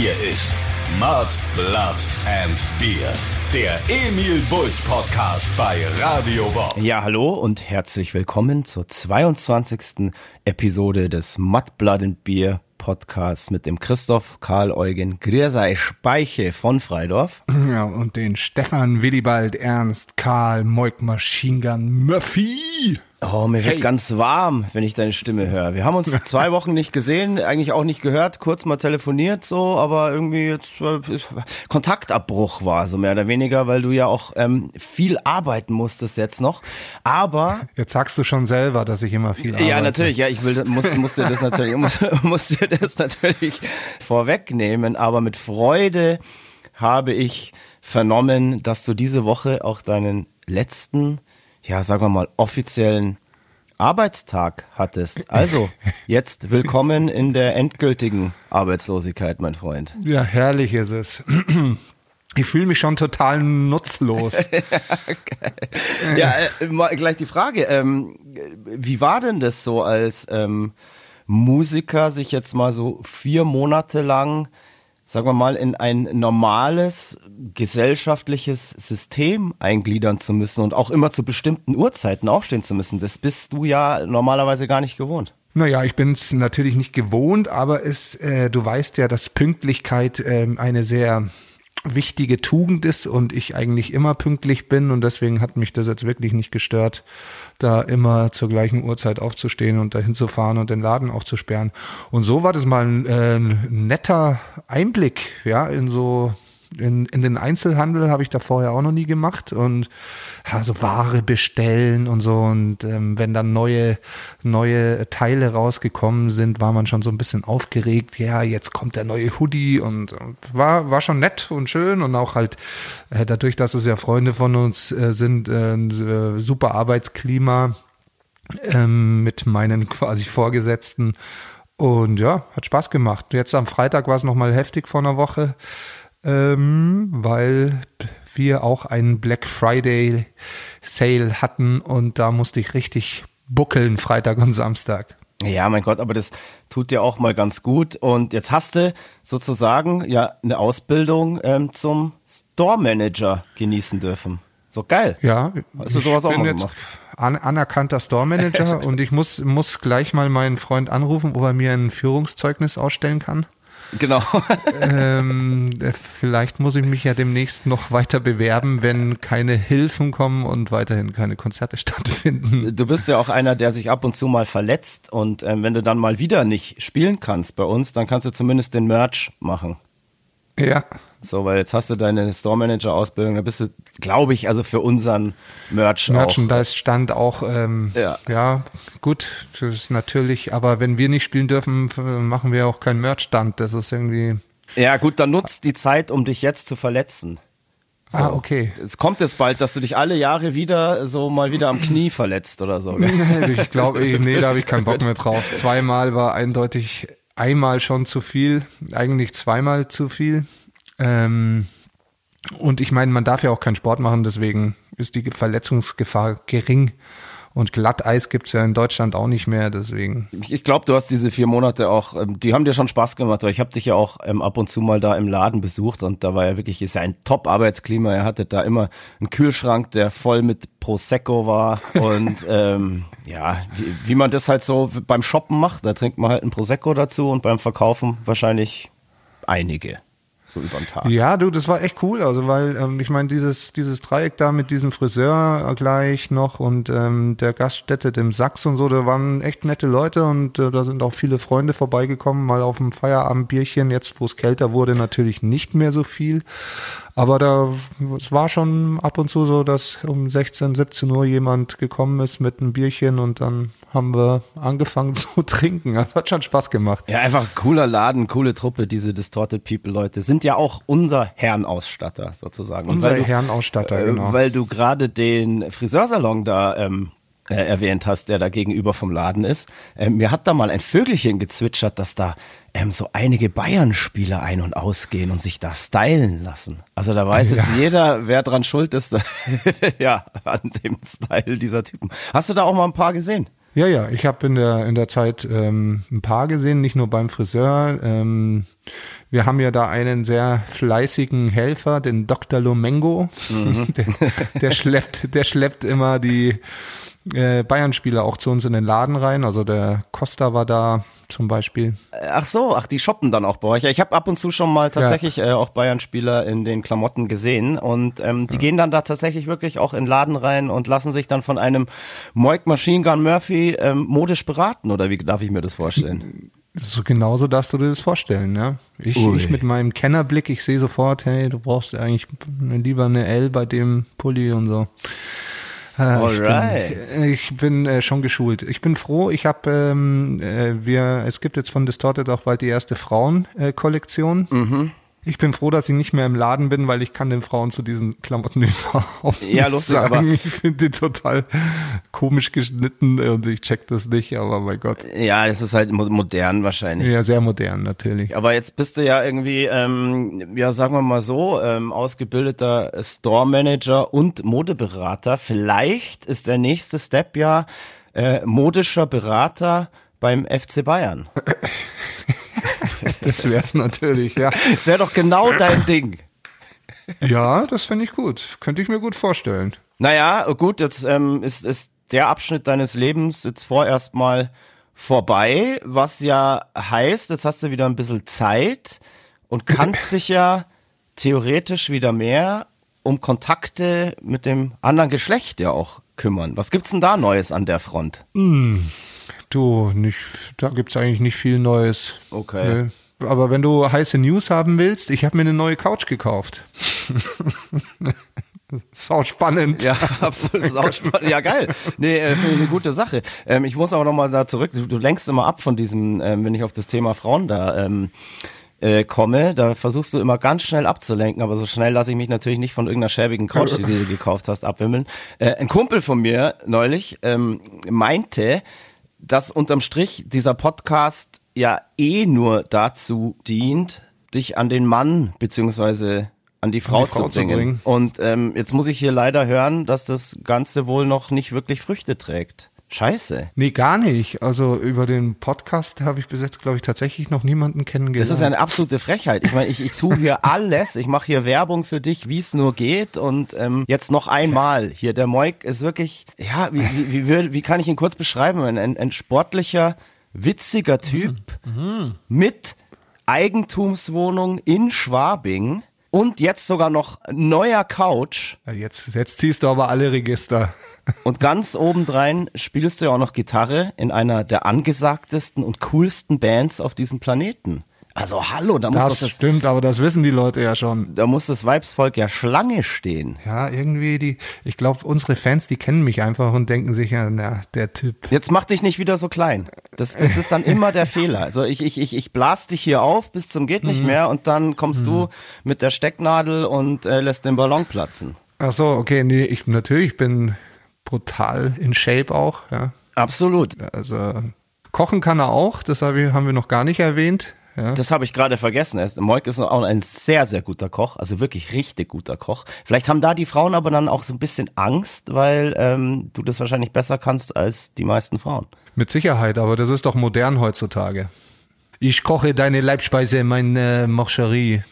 Hier ist Mud, Blood and Beer. Der Emil Bulls Podcast bei Radio Bob. Ja, hallo und herzlich willkommen zur 22. Episode des Mud, Blood and Beer Podcasts mit dem Christoph Karl Eugen Griersei Speiche von Freidorf. Ja, und den Stefan Willibald Ernst Karl Moik Machine Gun Murphy. Oh, mir wird ganz warm, wenn ich deine Stimme höre. Wir haben uns zwei Wochen nicht gesehen, eigentlich auch nicht gehört, kurz mal telefoniert so, aber irgendwie jetzt äh, Kontaktabbruch war so mehr oder weniger, weil du ja auch ähm, viel arbeiten musstest jetzt noch. Aber jetzt sagst du schon selber, dass ich immer viel arbeite. Ja, natürlich. Ja, ich will muss, muss dir das natürlich muss, muss dir das natürlich vorwegnehmen. Aber mit Freude habe ich vernommen, dass du diese Woche auch deinen letzten ja, sagen wir mal, offiziellen Arbeitstag hattest. Also, jetzt willkommen in der endgültigen Arbeitslosigkeit, mein Freund. Ja, herrlich ist es. Ich fühle mich schon total nutzlos. ja, äh, gleich die Frage. Ähm, wie war denn das so als ähm, Musiker, sich jetzt mal so vier Monate lang sagen wir mal, in ein normales gesellschaftliches System eingliedern zu müssen und auch immer zu bestimmten Uhrzeiten aufstehen zu müssen. Das bist du ja normalerweise gar nicht gewohnt. Naja, ich bin es natürlich nicht gewohnt, aber es, äh, du weißt ja, dass Pünktlichkeit äh, eine sehr wichtige Tugend ist und ich eigentlich immer pünktlich bin und deswegen hat mich das jetzt wirklich nicht gestört, da immer zur gleichen Uhrzeit aufzustehen und dahin zu fahren und den Laden aufzusperren. Und so war das mal ein, äh, netter Einblick, ja, in so in, in den Einzelhandel habe ich da vorher auch noch nie gemacht und ja, so Ware bestellen und so und ähm, wenn dann neue neue Teile rausgekommen sind, war man schon so ein bisschen aufgeregt. Ja, jetzt kommt der neue Hoodie und, und war war schon nett und schön und auch halt äh, dadurch, dass es ja Freunde von uns äh, sind, äh, äh super Arbeitsklima ähm, mit meinen quasi Vorgesetzten und ja, hat Spaß gemacht. Jetzt am Freitag war es noch heftig vor einer Woche ähm, weil wir auch einen Black Friday Sale hatten und da musste ich richtig buckeln, Freitag und Samstag. Ja, mein Gott, aber das tut dir auch mal ganz gut. Und jetzt hast du sozusagen ja eine Ausbildung ähm, zum Store Manager genießen dürfen. So geil. Ja, hast du sowas auch mal gemacht? An, anerkannter Store Manager und ich muss, muss gleich mal meinen Freund anrufen, ob er mir ein Führungszeugnis ausstellen kann. Genau. ähm, vielleicht muss ich mich ja demnächst noch weiter bewerben, wenn keine Hilfen kommen und weiterhin keine Konzerte stattfinden. Du bist ja auch einer, der sich ab und zu mal verletzt und ähm, wenn du dann mal wieder nicht spielen kannst bei uns, dann kannst du zumindest den Merch machen. Ja. So, weil jetzt hast du deine Store Manager Ausbildung, da bist du, glaube ich, also für unseren Merch Merchandise Stand auch, ähm, ja. ja, gut, das ist natürlich, aber wenn wir nicht spielen dürfen, machen wir auch keinen Merch Stand, das ist irgendwie. Ja, gut, dann nutzt die Zeit, um dich jetzt zu verletzen. So. Ah, okay. Es kommt jetzt bald, dass du dich alle Jahre wieder so mal wieder am Knie verletzt oder so. ich glaube, nee, da habe ich keinen Bock mehr drauf. Zweimal war eindeutig einmal schon zu viel, eigentlich zweimal zu viel. Ähm, und ich meine, man darf ja auch keinen Sport machen, deswegen ist die Verletzungsgefahr gering. Und Glatteis gibt's ja in Deutschland auch nicht mehr, deswegen. Ich glaube, du hast diese vier Monate auch, ähm, die haben dir schon Spaß gemacht, weil ich habe dich ja auch ähm, ab und zu mal da im Laden besucht und da war ja wirklich ist ja ein Top-Arbeitsklima. Er hatte da immer einen Kühlschrank, der voll mit Prosecco war und ähm, ja, wie, wie man das halt so beim Shoppen macht, da trinkt man halt ein Prosecco dazu und beim Verkaufen wahrscheinlich einige so über den Tag. Ja, du, das war echt cool. Also, weil ähm, ich meine, dieses, dieses Dreieck da mit diesem Friseur gleich noch und ähm, der Gaststätte, dem Sachs und so, da waren echt nette Leute und äh, da sind auch viele Freunde vorbeigekommen, mal auf dem Feierabendbierchen. Jetzt, wo es kälter wurde, natürlich nicht mehr so viel. Aber da, es war schon ab und zu so, dass um 16, 17 Uhr jemand gekommen ist mit einem Bierchen und dann haben wir angefangen zu trinken. Das hat schon Spaß gemacht. Ja, einfach cooler Laden, coole Truppe, diese Distorted People Leute. Sind ja auch unser Herrenausstatter sozusagen. Unser Herrenausstatter, äh, genau. Weil du gerade den Friseursalon da ähm, äh, erwähnt hast, der da gegenüber vom Laden ist. Ähm, mir hat da mal ein Vögelchen gezwitschert, dass da ähm, so einige Bayern-Spieler ein- und ausgehen und sich da stylen lassen. Also da weiß ja. jetzt jeder, wer dran schuld ist, ja, an dem Style dieser Typen. Hast du da auch mal ein paar gesehen? Ja, ja, ich habe in der, in der Zeit ähm, ein paar gesehen, nicht nur beim Friseur. Ähm, wir haben ja da einen sehr fleißigen Helfer, den Dr. Lomengo. Mhm. Der, der, schleppt, der schleppt immer die äh, Bayern-Spieler auch zu uns in den Laden rein. Also der Costa war da, zum Beispiel. Ach so, ach, die shoppen dann auch bei euch. Ich habe ab und zu schon mal tatsächlich ja. äh, auch Bayern-Spieler in den Klamotten gesehen und ähm, die ja. gehen dann da tatsächlich wirklich auch in Laden rein und lassen sich dann von einem Moik Machine Gun Murphy ähm, modisch beraten oder wie darf ich mir das vorstellen? So genauso darfst du dir das vorstellen, ja. Ich, ich mit meinem Kennerblick, ich sehe sofort, hey, du brauchst eigentlich lieber eine L bei dem Pulli und so. Alright. Ich bin, ich bin äh, schon geschult. Ich bin froh. Ich habe, ähm, äh, wir, es gibt jetzt von Distorted auch bald die erste Frauenkollektion. Äh, mhm. Ich bin froh, dass ich nicht mehr im Laden bin, weil ich kann den Frauen zu diesen Klamotten überhaupt ja, lustig, sagen. Aber ich finde die total komisch geschnitten und ich check das nicht, aber mein Gott. Ja, es ist halt modern wahrscheinlich. Ja, sehr modern natürlich. Aber jetzt bist du ja irgendwie, ähm, ja sagen wir mal so, ähm, ausgebildeter Store Manager und Modeberater. Vielleicht ist der nächste Step ja äh, modischer Berater beim FC Bayern. das wäre es natürlich, ja. Das wäre doch genau dein Ding. Ja, das finde ich gut. Könnte ich mir gut vorstellen. Naja, gut, jetzt ähm, ist, ist der Abschnitt deines Lebens jetzt vorerst mal vorbei, was ja heißt, jetzt hast du wieder ein bisschen Zeit und kannst dich ja theoretisch wieder mehr um Kontakte mit dem anderen Geschlecht ja auch kümmern. Was gibt's denn da Neues an der Front? Mm, du, nicht, da gibt's eigentlich nicht viel Neues. Okay. Nee. Aber wenn du heiße News haben willst, ich habe mir eine neue Couch gekauft. Sau spannend. Ja, absolut. Sau spannend. Ja, geil. Nee, äh, eine gute Sache. Ähm, ich muss aber nochmal da zurück. Du, du, lenkst immer ab von diesem, ähm, wenn ich auf das Thema Frauen da ähm, äh, komme, da versuchst du immer ganz schnell abzulenken, aber so schnell lasse ich mich natürlich nicht von irgendeiner schäbigen Couch, die du gekauft hast, abwimmeln. Äh, ein Kumpel von mir neulich ähm, meinte, dass unterm Strich dieser Podcast ja eh nur dazu dient, dich an den Mann beziehungsweise an die Frau, die Frau zu, bringen. zu, bringen. Und ähm, jetzt muss ich hier leider hören, dass das Ganze wohl noch nicht wirklich Früchte trägt. Scheiße. Nee, gar nicht. Also über den Podcast habe ich bis jetzt, glaube ich, tatsächlich noch niemanden kennengelernt. Das ist eine absolute Frechheit. Ich meine, ich, ich tue hier alles. Ich mache hier Werbung für dich, wie es nur geht. Und ähm, jetzt noch einmal hier. Der Moik ist wirklich, ja, wie, wie, wie, wie kann ich ihn kurz beschreiben? Ein, ein, ein sportlicher, witziger Typ mhm. mit Eigentumswohnung in Schwabing und jetzt sogar noch neuer Couch. Jetzt, jetzt ziehst du aber alle Register. Und ganz obendrein spielst du ja auch noch Gitarre in einer der angesagtesten und coolsten Bands auf diesem Planeten. Also hallo, da muss das, das stimmt, aber das wissen die Leute ja schon. Da muss das Weibsvolk ja Schlange stehen. Ja, irgendwie die. Ich glaube, unsere Fans, die kennen mich einfach und denken sich ja, na, der Typ. Jetzt mach dich nicht wieder so klein. Das, das ist dann immer der Fehler. Also ich, ich, ich, ich blas dich hier auf bis zum geht nicht mhm. mehr und dann kommst mhm. du mit der Stecknadel und äh, lässt den Ballon platzen. Ach so, okay, nee, ich natürlich bin brutal in Shape auch, ja. Absolut. Also kochen kann er auch, das haben wir noch gar nicht erwähnt. Ja. Das habe ich gerade vergessen. Moik ist auch ein sehr, sehr guter Koch, also wirklich richtig guter Koch. Vielleicht haben da die Frauen aber dann auch so ein bisschen Angst, weil ähm, du das wahrscheinlich besser kannst als die meisten Frauen. Mit Sicherheit, aber das ist doch modern heutzutage. Ich koche deine Leibspeise, meine Morcherie.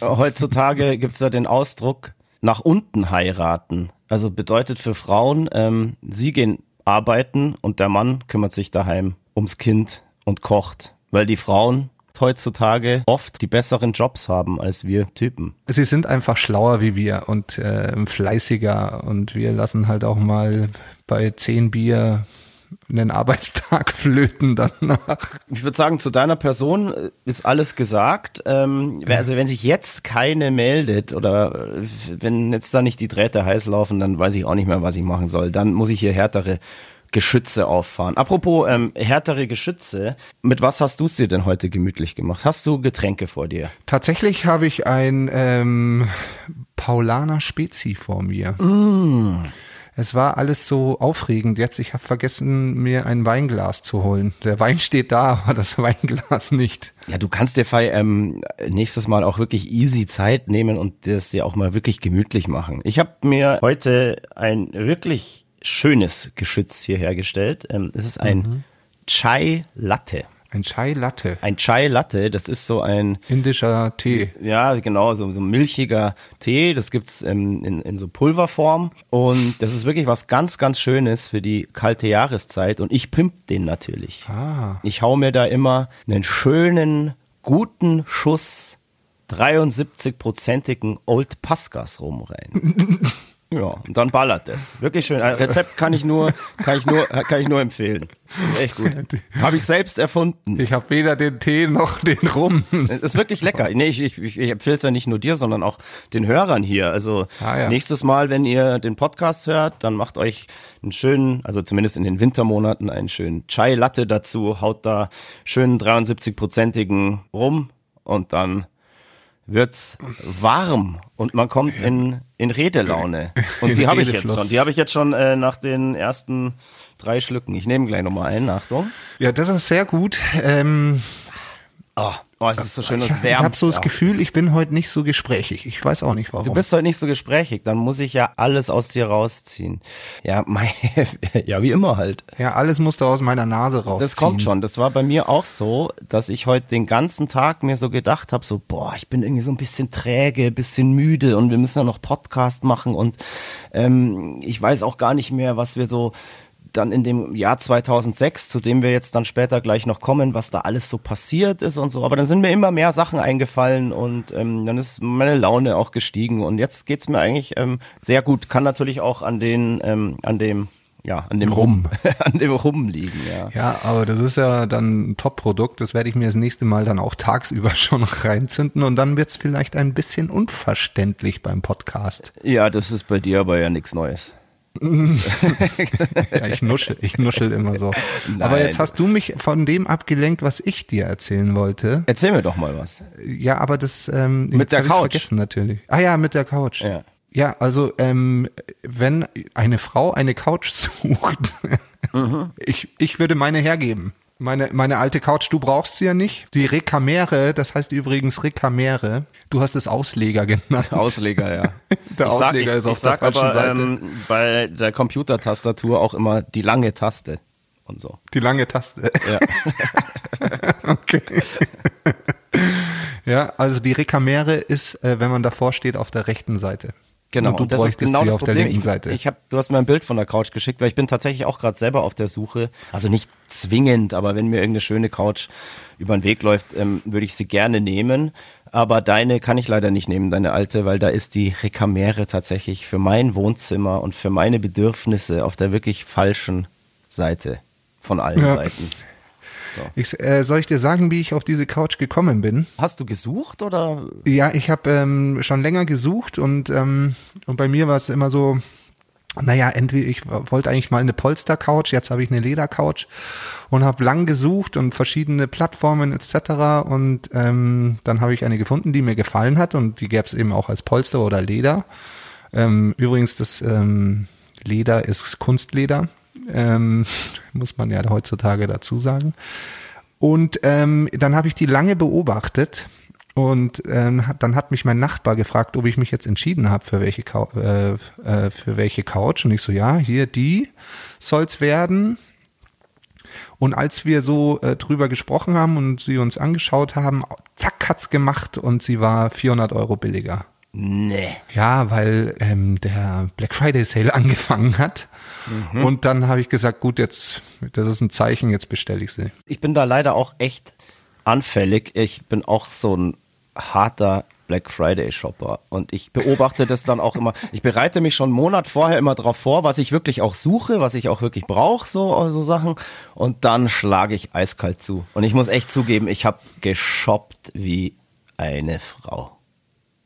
Heutzutage gibt es ja den Ausdruck nach unten heiraten. Also bedeutet für Frauen, ähm, sie gehen arbeiten und der Mann kümmert sich daheim ums Kind und kocht. Weil die Frauen heutzutage oft die besseren Jobs haben als wir Typen. Sie sind einfach schlauer wie wir und äh, fleißiger und wir lassen halt auch mal bei zehn Bier einen Arbeitstag flöten danach. Ich würde sagen, zu deiner Person äh, ist alles gesagt. Ähm, also wenn sich jetzt keine meldet oder äh, wenn jetzt da nicht die Drähte heiß laufen, dann weiß ich auch nicht mehr, was ich machen soll. Dann muss ich hier härtere Geschütze auffahren. Apropos ähm, härtere Geschütze, mit was hast du es dir denn heute gemütlich gemacht? Hast du Getränke vor dir? Tatsächlich habe ich ein ähm, Paulaner Spezi vor mir. Mm. Es war alles so aufregend. Jetzt, ich habe vergessen, mir ein Weinglas zu holen. Der Wein steht da, aber das Weinglas nicht. Ja, du kannst dir ähm, nächstes Mal auch wirklich easy Zeit nehmen und das dir auch mal wirklich gemütlich machen. Ich habe mir heute ein wirklich schönes Geschütz hier hergestellt. Ähm, es ist ein Mhm. Chai Latte. Ein Chai Latte. Ein Chai Latte, das ist so ein, Indischer Tee. ja, genau, so, so ein milchiger Tee. Das gibt's ähm, in, in so Pulverform. Und das ist wirklich was ganz, ganz Schönes für die kalte Jahreszeit. Und ich pimp den natürlich. Ah. Ich hau mir da immer einen schönen, guten Schuss 73-prozentigen Old Pascas rum rein. Ja, und dann ballert es. Wirklich schön. Ein Rezept kann ich nur, kann ich nur, kann ich nur empfehlen. Ist echt gut. Habe ich selbst erfunden. Ich habe weder den Tee noch den Rum. Es ist wirklich lecker. Nee, ich, ich, ich empfehle es ja nicht nur dir, sondern auch den Hörern hier. Also Ah, ja. nächstes Mal, wenn ihr den Podcast hört, dann macht euch einen schönen, also zumindest in den Wintermonaten, einen schönen Chai Latte dazu, haut da schönen 73-prozentigen rum und dann wird's warm und man kommt in, in Redelaune. Und die habe ich jetzt schon. Die habe ich jetzt schon äh, nach den ersten drei Schlücken. Ich nehme gleich nochmal einen, Achtung. Ja, das ist sehr gut. Ähm, Oh, oh es ist so schön, ich es ich wärmt. habe so das. Gefühl, ich bin heute nicht so gesprächig. Ich weiß auch nicht warum. Du bist heute nicht so gesprächig, dann muss ich ja alles aus dir rausziehen. Ja, mei, ja, wie immer halt. ja, alles musste aus meiner Nase rausziehen. Das kommt schon. Das war bei mir auch so, dass ich heute den ganzen Tag mir so gedacht habe, so, boah, ich bin irgendwie so ein bisschen träge, bisschen müde und wir müssen ja noch Podcast machen und ähm, ich weiß auch gar nicht mehr, was wir so dann in dem Jahr 2006, zu dem wir jetzt dann später gleich noch kommen, was da alles so passiert ist und so. Aber dann sind mir immer mehr Sachen eingefallen und ähm, dann ist meine Laune auch gestiegen und jetzt geht's mir eigentlich ähm, sehr gut. Kann natürlich auch an den, ähm, an dem, ja, an dem Rum. an dem Rum liegen, ja. Ja, aber das ist ja dann ein Top-Produkt. Das werde ich mir das nächste Mal dann auch tagsüber schon reinzünden und dann wird's vielleicht ein bisschen unverständlich beim Podcast. Ja, das ist bei dir aber ja nichts Neues. Ja, ich nuschel, ich nuschel immer so. Aber Nein. jetzt hast du mich von dem abgelenkt, was ich dir erzählen wollte. Erzähl mir doch mal was. Ja, aber das ähm, Mit der Couch. vergessen natürlich. Ah ja, mit der Couch. Ja. Ja, also ähm, wenn eine Frau eine Couch sucht, Mhm. ich, ich würde meine hergeben. Meine, meine alte Couch, du brauchst sie ja nicht. Die Recamere, das heißt übrigens Recamere. Du hast es Ausleger genannt. Ausleger, ja. Der Ich sag- Ausleger ich, ist auf ich der sag falschen aber, Seite. Ähm, bei der Computertastatur auch immer die lange Taste und so. Die lange Taste. Ja. Okay. ja, also die Recamere ist, äh, wenn man davor steht, auf der rechten Seite. Genau, Und du das ist genau sie das auf der Problem. linken ich, Seite. Ich hab, du hast mir ein Bild von der Couch geschickt, weil ich bin tatsächlich auch gerade selber auf der Suche. Also nicht zwingend, aber wenn mir irgendeine schöne Couch über den Weg läuft, ähm, würde ich sie gerne nehmen. Aber deine kann ich leider nicht nehmen, deine alte, weil da ist die Recamere tatsächlich für mein Wohnzimmer und für meine Bedürfnisse auf der wirklich falschen Seite von allen Ja. Seiten. Ich, äh, soll ich dir sagen, wie ich auf diese Couch gekommen bin? Hast du gesucht oder? Ja, ich habe ähm, schon länger gesucht und, ähm, und bei mir war es immer so, naja, entweder ich wollte eigentlich mal eine Polster-Couch, jetzt habe ich eine Leder-Couch und habe lang gesucht und verschiedene Plattformen etc. Und ähm, dann habe ich eine gefunden, die mir gefallen hat und die gäbe es eben auch als Polster oder Leder. Ähm, übrigens, das ähm, Leder ist Kunstleder, ähm, muss man ja heutzutage dazu sagen. Und ähm, dann habe ich die lange beobachtet und ähm, dann hat mich mein Nachbar gefragt, ob ich mich jetzt entschieden habe für welche Cou äh, äh, für welche Couch und ich so ja hier die soll's werden. Und als wir so äh, drüber gesprochen haben und sie uns angeschaut haben, zack hat's gemacht und sie war 400 Euro billiger. Nee. Ja, weil ähm, der Black Friday Sale angefangen hat. Und dann habe ich gesagt, gut, jetzt, das ist ein Zeichen, jetzt bestelle ich sie. Ich bin da leider auch echt anfällig. Ich bin auch so ein harter Black Friday Shopper und ich beobachte das dann auch immer. Ich bereite mich schon einen Monat vorher immer darauf vor, was ich wirklich auch suche, was ich auch wirklich brauche, so, so Sachen. Und dann schlage ich eiskalt zu. Und ich muss echt zugeben, ich habe geshoppt wie eine Frau.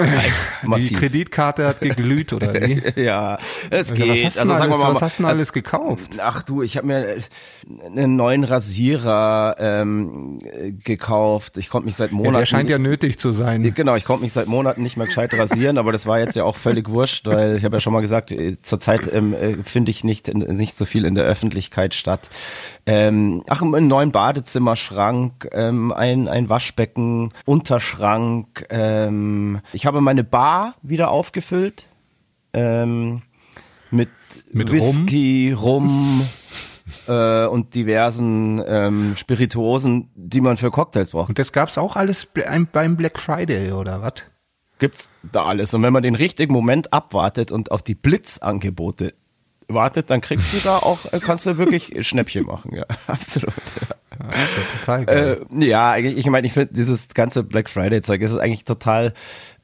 Die. Kreditkarte hat geglüht, oder wie? ja, es Ja, geht. was hast, du also alles, mal, was hast du denn also, alles gekauft? Ach du, ich habe mir einen neuen Rasierer ähm, äh, gekauft. Ich konnte mich seit Ja, Monaten. der scheint ja nötig zu sein. Genau, ich konnte mich seit Monaten nicht mehr gescheit rasieren, aber das war jetzt ja auch völlig wurscht, weil ich habe ja schon mal gesagt, äh, zurzeit ähm, äh, finde ich nicht, nicht so viel in der Öffentlichkeit statt. Ähm, ach, einen neuen Badezimmerschrank, ähm, ein, ein Waschbecken, Unterschrank. Ähm, ich habe meine Bar wieder aufgefüllt. Ähm, mit mit Whisky, Rum, Rum äh, und diversen ähm, Spirituosen, die man für Cocktails braucht. Und das gab's auch alles beim Black Friday oder was? Gibt's da alles. Und wenn man den richtigen Moment abwartet und auf die Blitzangebote wartet, dann kriegst du da auch, äh, kannst du wirklich Schnäppchen machen, ja, absolut. Ja, ja total geil. Äh, ja, ich meine, ich finde dieses ganze Black Friday-Zeug ist eigentlich total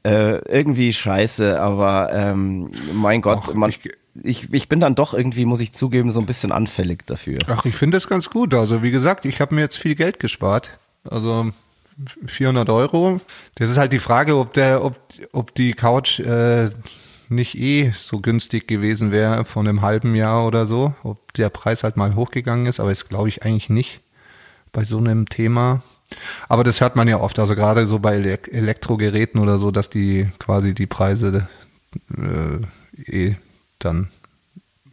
äh, irgendwie scheiße, aber ähm, mein Gott, Ach, man, ich, ich, ich bin dann doch irgendwie, muss ich zugeben, so ein bisschen anfällig dafür. Ach, ich finde das ganz gut. Also wie gesagt, ich habe mir jetzt viel Geld gespart. Also 400 Euro. Das ist halt die Frage, ob der, ob, ob die Couch äh, nicht eh so günstig gewesen wäre von einem halben Jahr oder so, ob der Preis halt mal hochgegangen ist, aber das glaube ich eigentlich nicht bei so einem Thema. Aber das hört man ja oft, also gerade so bei Elektrogeräten oder so, dass die quasi die Preise äh, eh dann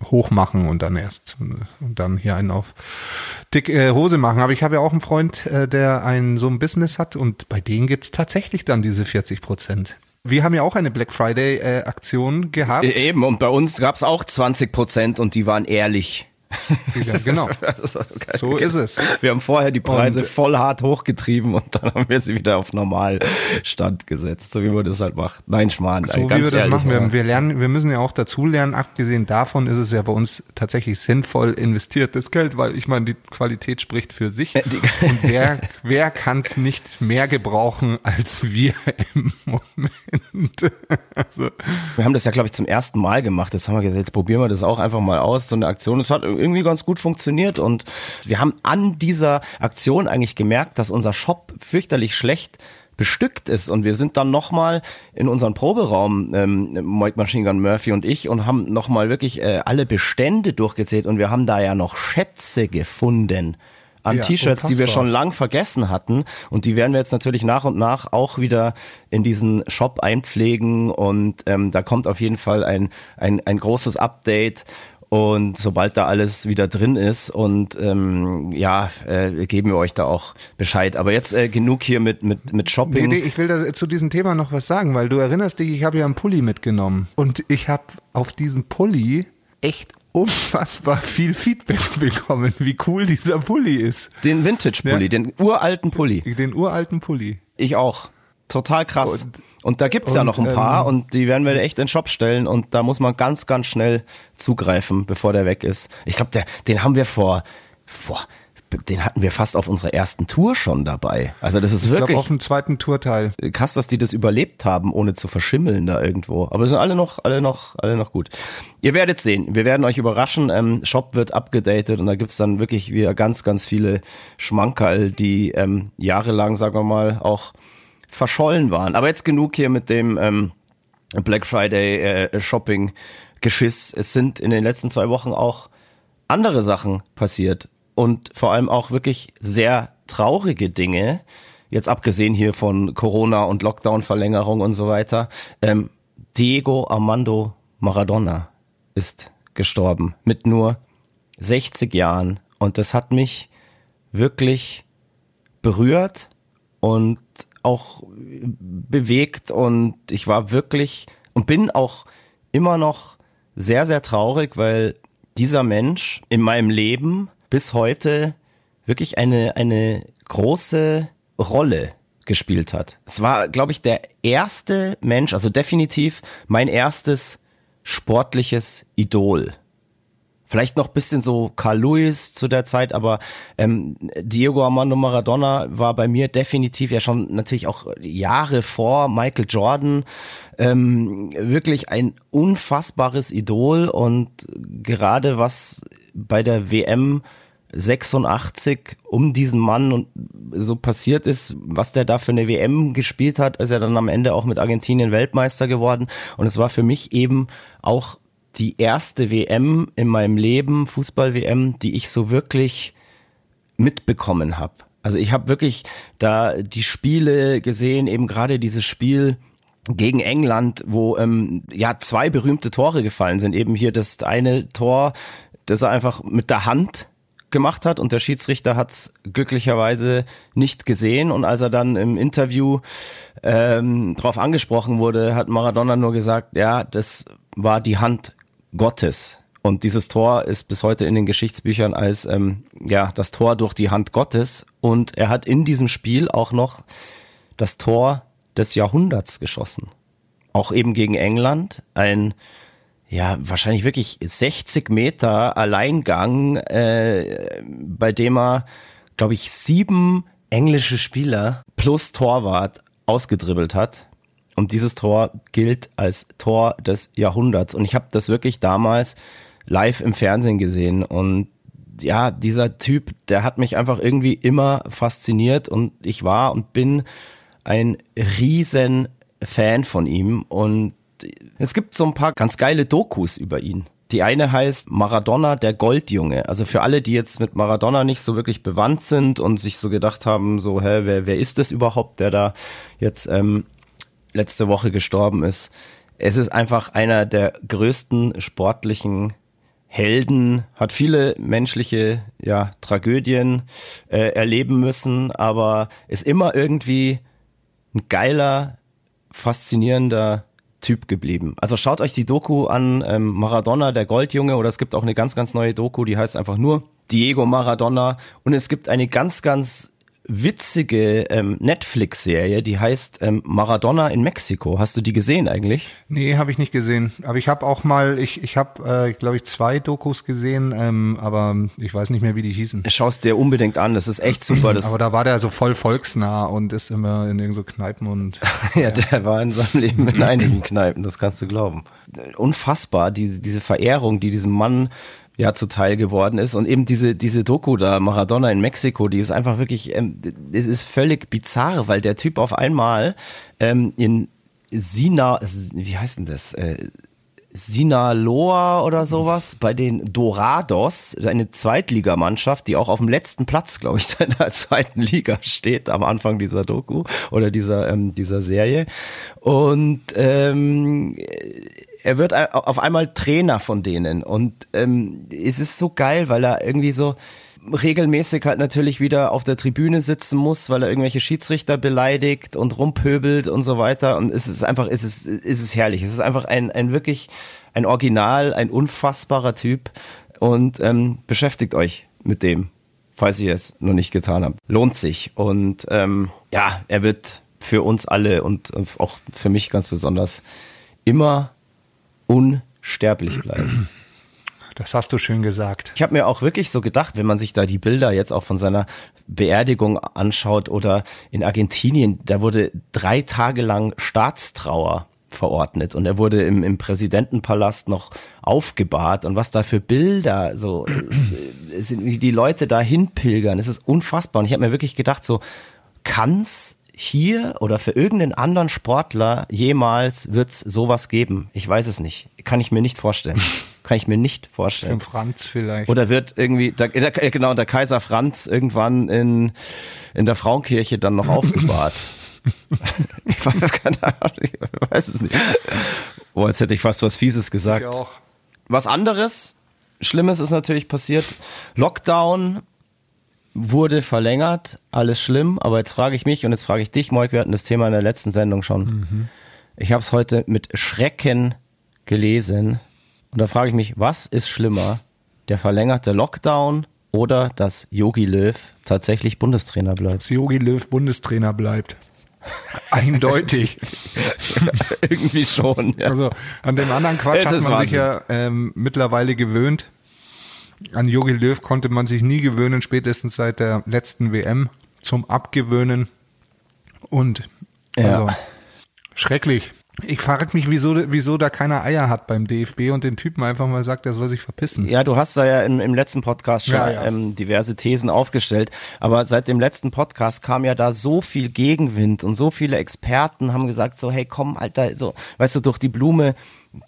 hoch machen und dann erst und dann hier einen auf dick äh, Hose machen. Aber ich habe ja auch einen Freund, äh, der ein so ein Business hat und bei denen gibt es tatsächlich dann diese 40 Prozent. Wir haben ja auch eine Black Friday äh, Aktion gehabt. Äh, eben, und bei uns gab es auch 20 Prozent und die waren ehrlich. Genau. so ist es. Wir haben vorher die Preise und, voll hart hochgetrieben und dann haben wir sie wieder auf Normalstand gesetzt, so wie man das halt macht. Nein, Schmarrn. So wie wir das machen. Wir, wir, lernen, wir müssen ja auch dazu lernen. Abgesehen davon ist es ja bei uns tatsächlich sinnvoll investiertes Geld, weil ich meine, die Qualität spricht für sich. Und wer, wer kann es nicht mehr gebrauchen als wir im Moment? also. Wir haben das ja, glaube ich, zum ersten Mal gemacht. Jetzt haben wir gesagt, jetzt probieren wir das auch einfach mal aus. So eine Aktion. Es hat irgendwie ganz gut funktioniert und wir haben an dieser Aktion eigentlich gemerkt, dass unser Shop fürchterlich schlecht bestückt ist und wir sind dann nochmal in unseren Proberaum, ähm, Mike Machine Gun Murphy und ich und haben nochmal wirklich äh, alle Bestände durchgezählt und wir haben da ja noch Schätze gefunden an ja, T-Shirts, die wir schon lang vergessen hatten. Und die werden wir jetzt natürlich nach und nach auch wieder in diesen Shop einpflegen. Und ähm, da kommt auf jeden Fall ein, ein, ein großes Update. Und sobald da alles wieder drin ist und ähm, ja, äh, geben wir euch da auch Bescheid. Aber jetzt äh, genug hier mit, mit, mit Shopping. Nee, nee, ich will da zu diesem Thema noch was sagen, weil du erinnerst dich, ich habe ja einen Pulli mitgenommen. Und ich habe auf diesem Pulli echt unfassbar viel Feedback bekommen, wie cool dieser Pulli ist. Den Vintage-Pulli, ja. den uralten Pulli. Den uralten Pulli. Ich auch. Total krass. Und und da gibt's und, ja noch ein paar ähm, und die werden wir echt in den Shop stellen und da muss man ganz, ganz schnell zugreifen, bevor der weg ist. Ich glaube, den haben wir vor, boah, den hatten wir fast auf unserer ersten Tour schon dabei. Also das ist wirklich. Ich auf dem zweiten Tourteil. Krass, dass die das überlebt haben, ohne zu verschimmeln da irgendwo. Aber sind alle noch, alle noch, alle noch gut. Ihr werdet sehen. Wir werden euch überraschen. Ähm, Shop wird abgedatet und da gibt's dann wirklich wieder ganz, ganz viele Schmankerl, die ähm, jahrelang, sagen wir mal, auch verschollen waren. Aber jetzt genug hier mit dem ähm, Black Friday äh, Shopping Geschiss. Es sind in den letzten zwei Wochen auch andere Sachen passiert und vor allem auch wirklich sehr traurige Dinge. Jetzt abgesehen hier von Corona und Lockdown-Verlängerung und so weiter. Ähm, Diego Armando Maradona ist gestorben mit nur 60 Jahren und das hat mich wirklich berührt und auch bewegt und ich war wirklich und bin auch immer noch sehr, sehr traurig, weil dieser Mensch in meinem Leben bis heute wirklich eine, eine große Rolle gespielt hat. Es war, glaube ich, der erste Mensch, also definitiv mein erstes sportliches Idol. Vielleicht noch bisschen so Carl Lewis zu der Zeit, aber ähm, Diego Armando Maradona war bei mir definitiv ja schon natürlich auch Jahre vor Michael Jordan ähm, wirklich ein unfassbares Idol und gerade was bei der WM 86 um diesen Mann und so passiert ist, was der da für eine WM gespielt hat, ist er dann am Ende auch mit Argentinien Weltmeister geworden und es war für mich eben auch die erste WM in meinem Leben, Fußball-WM, die ich so wirklich mitbekommen habe. Also ich habe wirklich da die Spiele gesehen, eben gerade dieses Spiel gegen England, wo ähm, ja zwei berühmte Tore gefallen sind. Eben hier das eine Tor, das er einfach mit der Hand gemacht hat und der Schiedsrichter hat es glücklicherweise nicht gesehen und als er dann im Interview ähm, darauf angesprochen wurde, hat Maradona nur gesagt, ja, das war die Hand Gottes. Und dieses Tor ist bis heute in den Geschichtsbüchern als ähm, ja das Tor durch die Hand Gottes. Und er hat in diesem Spiel auch noch das Tor des Jahrhunderts geschossen. Auch eben gegen England. Ein ja, wahrscheinlich wirklich 60 Meter Alleingang, äh, bei dem er, glaube ich, sieben englische Spieler plus Torwart ausgedribbelt hat. Und dieses Tor gilt als Tor des Jahrhunderts. Und ich habe das wirklich damals live im Fernsehen gesehen und ja, dieser Typ, der hat mich einfach irgendwie immer fasziniert und ich war und bin ein riesen Fan von ihm und es gibt so ein paar ganz geile Dokus über ihn. Die eine heißt Maradona, der Goldjunge. Also für alle, die jetzt mit Maradona nicht so wirklich bewandt sind und sich so gedacht haben, so, hä, wer, wer ist das überhaupt, der da jetzt ähm, letzte Woche gestorben ist? Es ist einfach einer der größten sportlichen Helden, hat viele menschliche ja, Tragödien äh, erleben müssen, aber ist immer irgendwie ein geiler, faszinierender Typ geblieben. Also schaut euch die Doku an, ähm, Maradona, der Goldjunge, oder es gibt auch eine ganz, ganz neue Doku, die heißt einfach nur Diego Maradona. Und es gibt eine ganz, ganz witzige ähm, Netflix-Serie, die heißt ähm, Maradona in Mexiko. Hast du die gesehen eigentlich? Nee, habe ich nicht gesehen. Aber ich habe auch mal, ich, ich habe, äh, glaube ich, zwei Dokus gesehen, ähm, aber ich weiß nicht mehr, wie die hießen. Schau es dir unbedingt an, das ist echt super. Das aber da war der so voll volksnah und ist immer in irgendein so Kneipen und. ja, der war in seinem Leben in einigen Kneipen, das kannst du glauben. Unfassbar, die, diese Verehrung, die diesem Mann ja zuteil geworden ist. Und eben diese, diese Doku da, Maradona in Mexiko, die ist einfach wirklich, ähm, es ist völlig bizarr, weil der Typ auf einmal ähm, in Sina, wie heißt denn das? Äh, Sinaloa oder sowas bei den Dorados, eine Zweitligamannschaft, die auch auf dem letzten Platz, glaube ich, in der zweiten Liga steht am Anfang dieser Doku oder dieser ähm, dieser Serie. Und ähm, er wird auf einmal Trainer von denen und ähm, es ist so geil, weil er irgendwie so regelmäßig halt natürlich wieder auf der Tribüne sitzen muss, weil er irgendwelche Schiedsrichter beleidigt und rumpöbelt und so weiter und es ist einfach, es ist, es ist herrlich. Es ist einfach ein, ein wirklich ein Original, ein unfassbarer Typ und ähm, beschäftigt euch mit dem, falls ihr es noch nicht getan habt. Lohnt sich und ähm, ja, er wird für uns alle und auch für mich ganz besonders immer unsterblich bleiben. Das hast du schön gesagt. Ich habe mir auch wirklich so gedacht, wenn man sich da die Bilder jetzt auch von seiner Beerdigung anschaut oder in Argentinien, da wurde drei Tage lang Staatstrauer verordnet und er wurde im, im Präsidentenpalast noch aufgebahrt und was da für Bilder so äh, sind, wie die Leute da hinpilgern, es ist unfassbar und ich habe mir wirklich gedacht so, kann's hier oder für irgendeinen anderen Sportler jemals wird es sowas geben? Ich weiß es nicht. Kann ich mir nicht vorstellen. Kann ich mir nicht vorstellen. Für Franz vielleicht. Oder wird irgendwie, der, genau, der Kaiser Franz irgendwann in, in der Frauenkirche dann noch aufgebahrt. ich, weiß es nicht. Oh, jetzt hätte ich fast was Fieses gesagt. Ich auch. Was anderes, Schlimmes ist natürlich passiert. Lockdown wurde verlängert, alles schlimm, aber jetzt frage ich mich und jetzt frage ich dich, Moik, wir hatten das Thema in der letzten Sendung schon. Mhm. Ich habe es heute mit Schrecken gelesen und da frage ich mich, was ist schlimmer, der verlängerte Lockdown oder dass Yogi Löw tatsächlich Bundestrainer bleibt? Dass Yogi Löw Bundestrainer bleibt. Eindeutig. Irgendwie schon. Ja. Also an dem anderen Quatsch hat man Wahnsinn. sich ja ähm, mittlerweile gewöhnt. An Jogi Löw konnte man sich nie gewöhnen, spätestens seit der letzten WM zum Abgewöhnen. Und also ja. schrecklich. Ich frage mich, wieso, wieso da keiner Eier hat beim DFB und den Typen einfach mal sagt, er soll sich verpissen. Ja, du hast da ja im, im letzten Podcast schon ja, ja. Ähm, diverse Thesen aufgestellt, aber seit dem letzten Podcast kam ja da so viel Gegenwind und so viele Experten haben gesagt so, hey komm, Alter, so, weißt du, durch die Blume,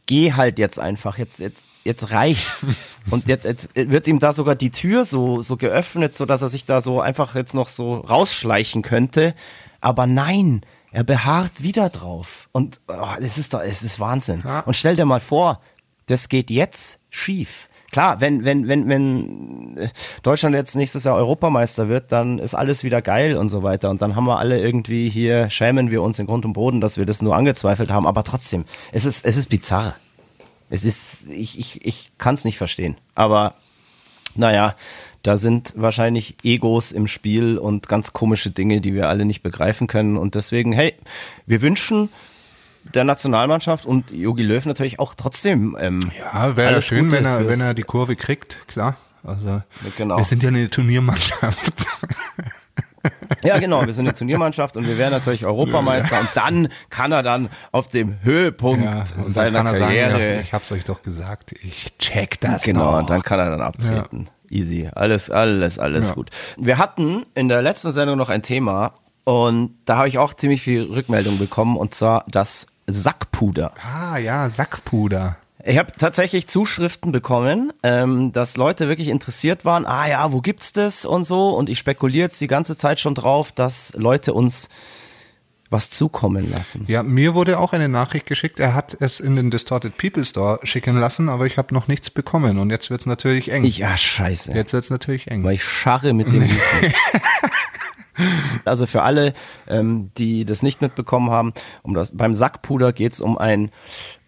geh halt jetzt einfach, jetzt, jetzt, jetzt reicht's. und jetzt, jetzt wird ihm da sogar die Tür so, so geöffnet, so dass er sich da so einfach jetzt noch so rausschleichen könnte. Aber nein, er beharrt wieder drauf. Und oh, es ist doch, es ist Wahnsinn. Ja. Und stell dir mal vor, das geht jetzt schief. Klar, wenn, wenn, wenn, wenn Deutschland jetzt nächstes Jahr Europameister wird, dann ist alles wieder geil und so weiter. Und dann haben wir alle irgendwie hier, schämen wir uns in Grund und Boden, dass wir das nur angezweifelt haben. Aber trotzdem, es ist, es ist bizarr. Es ist, ich, ich, ich kann es nicht verstehen. Aber naja, da sind wahrscheinlich Egos im Spiel und ganz komische Dinge, die wir alle nicht begreifen können. Und deswegen, hey, wir wünschen der Nationalmannschaft und Jogi Löw natürlich auch trotzdem. Ähm, ja, wäre ja schön, wenn er, wenn er die Kurve kriegt, klar. Also genau. wir sind ja eine Turniermannschaft. Ja, genau, wir sind eine Turniermannschaft und wir wären natürlich Europameister und dann kann er dann auf dem Höhepunkt ja, seiner Karriere. Sagen, ja, ich hab's euch doch gesagt, ich check das. Genau, noch. und dann kann er dann abtreten. Ja. Easy. Alles, alles, alles gut. Wir hatten in der letzten Sendung noch ein Thema und da habe ich auch ziemlich viel Rückmeldung bekommen und zwar das Sackpuder. Ah ja, Sackpuder. Ich habe tatsächlich Zuschriften bekommen, ähm, dass Leute wirklich interessiert waren. Ah ja, wo gibt's das und so? Und ich spekuliere jetzt die ganze Zeit schon drauf, dass Leute uns was zukommen lassen. Ja, mir wurde auch eine Nachricht geschickt. Er hat es in den Distorted People Store schicken lassen, aber ich habe noch nichts bekommen und jetzt wird's natürlich eng. Ja, scheiße. Jetzt wird's natürlich eng. Weil ich scharre mit dem. also für alle, ähm, die das nicht mitbekommen haben, um das beim Sackpuder geht's um ein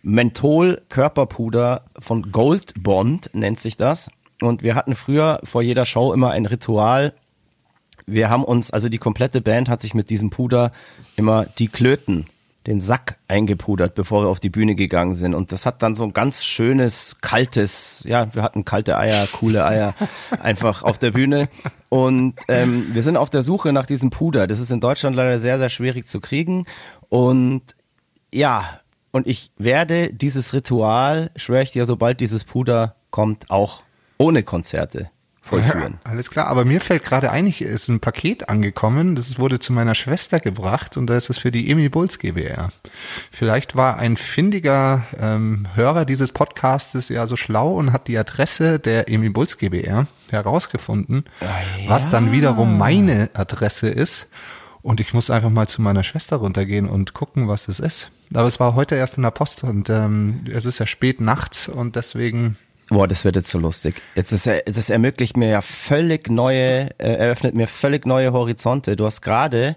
Menthol-Körperpuder von Gold Bond, nennt sich das. Und wir hatten früher vor jeder Show immer ein Ritual. Wir haben uns, also die komplette Band hat sich mit diesem Puder immer die Klöten, den Sack eingepudert, bevor wir auf die Bühne gegangen sind. Und das hat dann so ein ganz schönes, kaltes, ja, wir hatten kalte Eier, coole Eier einfach auf der Bühne. Und ähm, wir sind auf der Suche nach diesem Puder. Das ist in Deutschland leider sehr, sehr schwierig zu kriegen. Und ja, und ich werde dieses Ritual, schwöre ich dir, sobald dieses Puder kommt, auch ohne Konzerte vollführen. Ja, alles klar, aber mir fällt gerade ein, hier ist ein Paket angekommen, das wurde zu meiner Schwester gebracht und da ist es für die Emil Bulls GBR. Vielleicht war ein findiger ähm, Hörer dieses Podcastes ja so schlau und hat die Adresse der Emil Bulls GBR herausgefunden, ja. was dann wiederum meine Adresse ist. Und ich muss einfach mal zu meiner Schwester runtergehen und gucken, was es ist. Aber es war heute erst in der Post und ähm, es ist ja spät nachts und deswegen. Boah, das wird jetzt so lustig. Jetzt ist das ermöglicht mir ja völlig neue, äh, eröffnet mir völlig neue Horizonte. Du hast gerade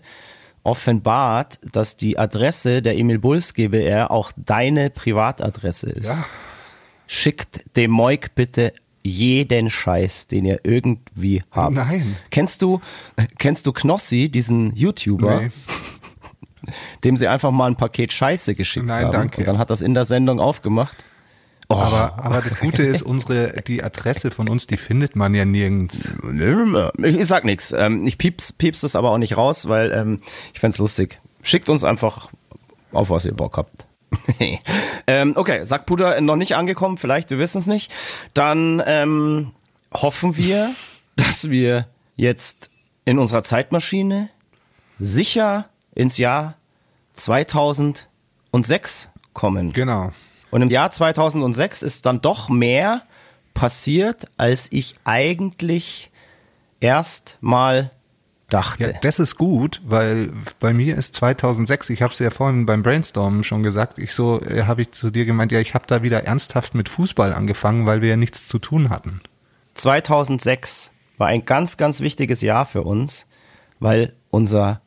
offenbart, dass die Adresse der Emil Bulls GBR auch deine Privatadresse ist. Ja. Schickt dem Moik bitte jeden Scheiß, den ihr irgendwie habt. Nein. Kennst du, kennst du Knossi, diesen YouTuber? Nee. Dem sie einfach mal ein Paket Scheiße geschickt Nein, haben. Danke. Und dann hat das in der Sendung aufgemacht. Oh. Aber, aber das Gute ist, unsere, die Adresse von uns, die findet man ja nirgends. Ich sag nichts. Ähm, ich pieps, pieps das aber auch nicht raus, weil ähm, ich fände lustig. Schickt uns einfach auf, was ihr Bock habt. ähm, okay, Sackpuder noch nicht angekommen, vielleicht, wir wissen es nicht. Dann ähm, hoffen wir, dass wir jetzt in unserer Zeitmaschine sicher ins Jahr 2006 kommen. Genau. Und im Jahr 2006 ist dann doch mehr passiert, als ich eigentlich erst mal dachte. Ja, das ist gut, weil bei mir ist 2006, ich habe es ja vorhin beim Brainstormen schon gesagt, ich so, äh, habe ich zu dir gemeint, ja, ich habe da wieder ernsthaft mit Fußball angefangen, weil wir ja nichts zu tun hatten. 2006 war ein ganz, ganz wichtiges Jahr für uns, weil unser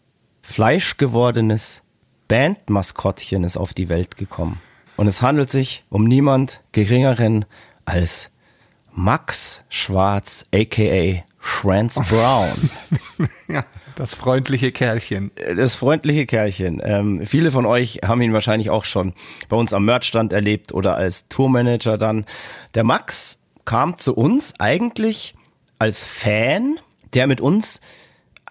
fleischgewordenes Bandmaskottchen ist auf die Welt gekommen. Und es handelt sich um niemand geringeren als Max Schwarz, aka Franz Brown. ja, das freundliche Kerlchen. Das freundliche Kerlchen. Ähm, viele von euch haben ihn wahrscheinlich auch schon bei uns am Merchstand erlebt oder als Tourmanager dann. Der Max kam zu uns eigentlich als Fan, der mit uns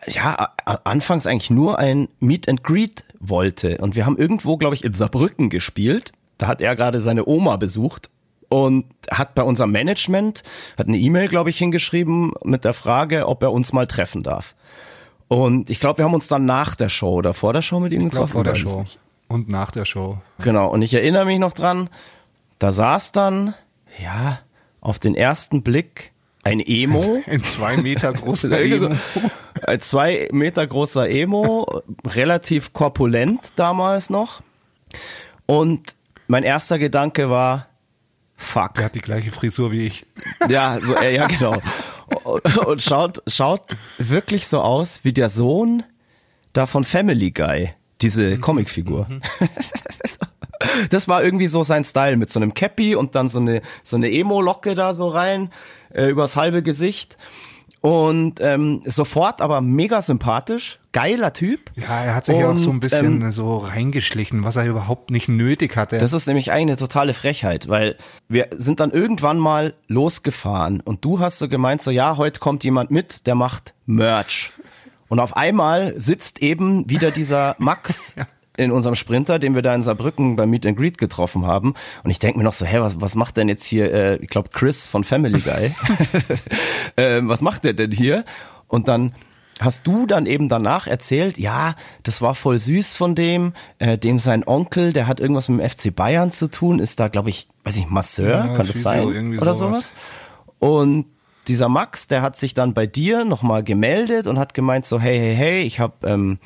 ja anfangs eigentlich nur ein Meet and Greet wollte. Und wir haben irgendwo, glaube ich, in Saarbrücken gespielt. Da hat er gerade seine Oma besucht und hat bei unserem Management, hat eine E-Mail, glaube ich, hingeschrieben mit der Frage, ob er uns mal treffen darf. Und ich glaube, wir haben uns dann nach der Show oder vor der Show mit ihm ich getroffen. vor der Show. Und nach der Show. Genau. Und ich erinnere mich noch dran, da saß dann, ja, auf den ersten Blick ein Emo. Ein zwei Meter großer Emo. Ein zwei Meter großer Emo, relativ korpulent damals noch. Und mein erster Gedanke war, Fuck. Der hat die gleiche Frisur wie ich. Ja, so, ja, genau. Und schaut, schaut wirklich so aus wie der Sohn da von Family Guy, diese mhm. Comicfigur. Mhm. das war irgendwie so sein Style mit so einem Cappy und dann so eine, so eine Emo-Locke da so rein, äh, übers halbe Gesicht. Und ähm, sofort aber mega sympathisch, geiler Typ. Ja, er hat sich ja auch so ein bisschen ähm, so reingeschlichen, was er überhaupt nicht nötig hatte. Das ist nämlich eigentlich eine totale Frechheit, weil wir sind dann irgendwann mal losgefahren und du hast so gemeint, so ja, heute kommt jemand mit, der macht Merch. Und auf einmal sitzt eben wieder dieser Max ja in unserem Sprinter, den wir da in Saarbrücken beim Meet and Greet getroffen haben. Und ich denke mir noch so, hä, was, was macht denn jetzt hier, äh, ich glaube Chris von Family Guy, äh, was macht der denn hier? Und dann hast du dann eben danach erzählt, ja, das war voll süß von dem, äh, dem sein Onkel, der hat irgendwas mit dem FC Bayern zu tun, ist da, glaube ich, weiß ich, Masseur, ja, kann das sein? Oder sowas. sowas. Und dieser Max, der hat sich dann bei dir nochmal gemeldet und hat gemeint so, hey, hey, hey, ich habe ähm,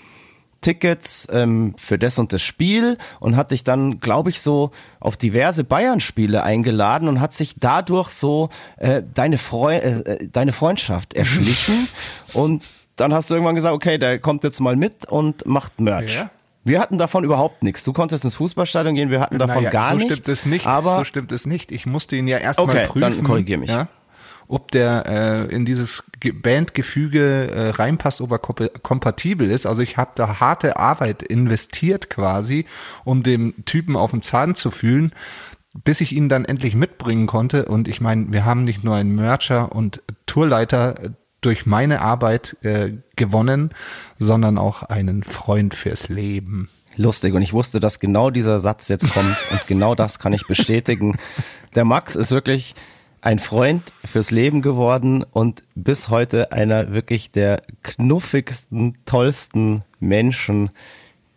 Tickets ähm, für das und das Spiel und hat dich dann, glaube ich, so auf diverse Bayern-Spiele eingeladen und hat sich dadurch so äh, deine, Freu äh, äh deine Freundschaft erschlichen. und dann hast du irgendwann gesagt, okay, der kommt jetzt mal mit und macht Merch. Ja. Wir hatten davon überhaupt nichts. Du konntest ins Fußballstadion gehen, wir hatten davon naja, gar nichts. So stimmt es nicht. Aber so stimmt es nicht. Ich musste ihn ja erstmal okay, prüfen. Dann korrigier mich. Ja? Ob der äh, in dieses Bandgefüge äh, reinpasst, ob er kompatibel ist. Also ich habe da harte Arbeit investiert quasi, um dem Typen auf dem Zahn zu fühlen, bis ich ihn dann endlich mitbringen konnte. Und ich meine, wir haben nicht nur einen Mercher und Tourleiter durch meine Arbeit äh, gewonnen, sondern auch einen Freund fürs Leben lustig. Und ich wusste, dass genau dieser Satz jetzt kommt. Und genau das kann ich bestätigen. Der Max ist wirklich ein Freund fürs Leben geworden und bis heute einer wirklich der knuffigsten, tollsten Menschen,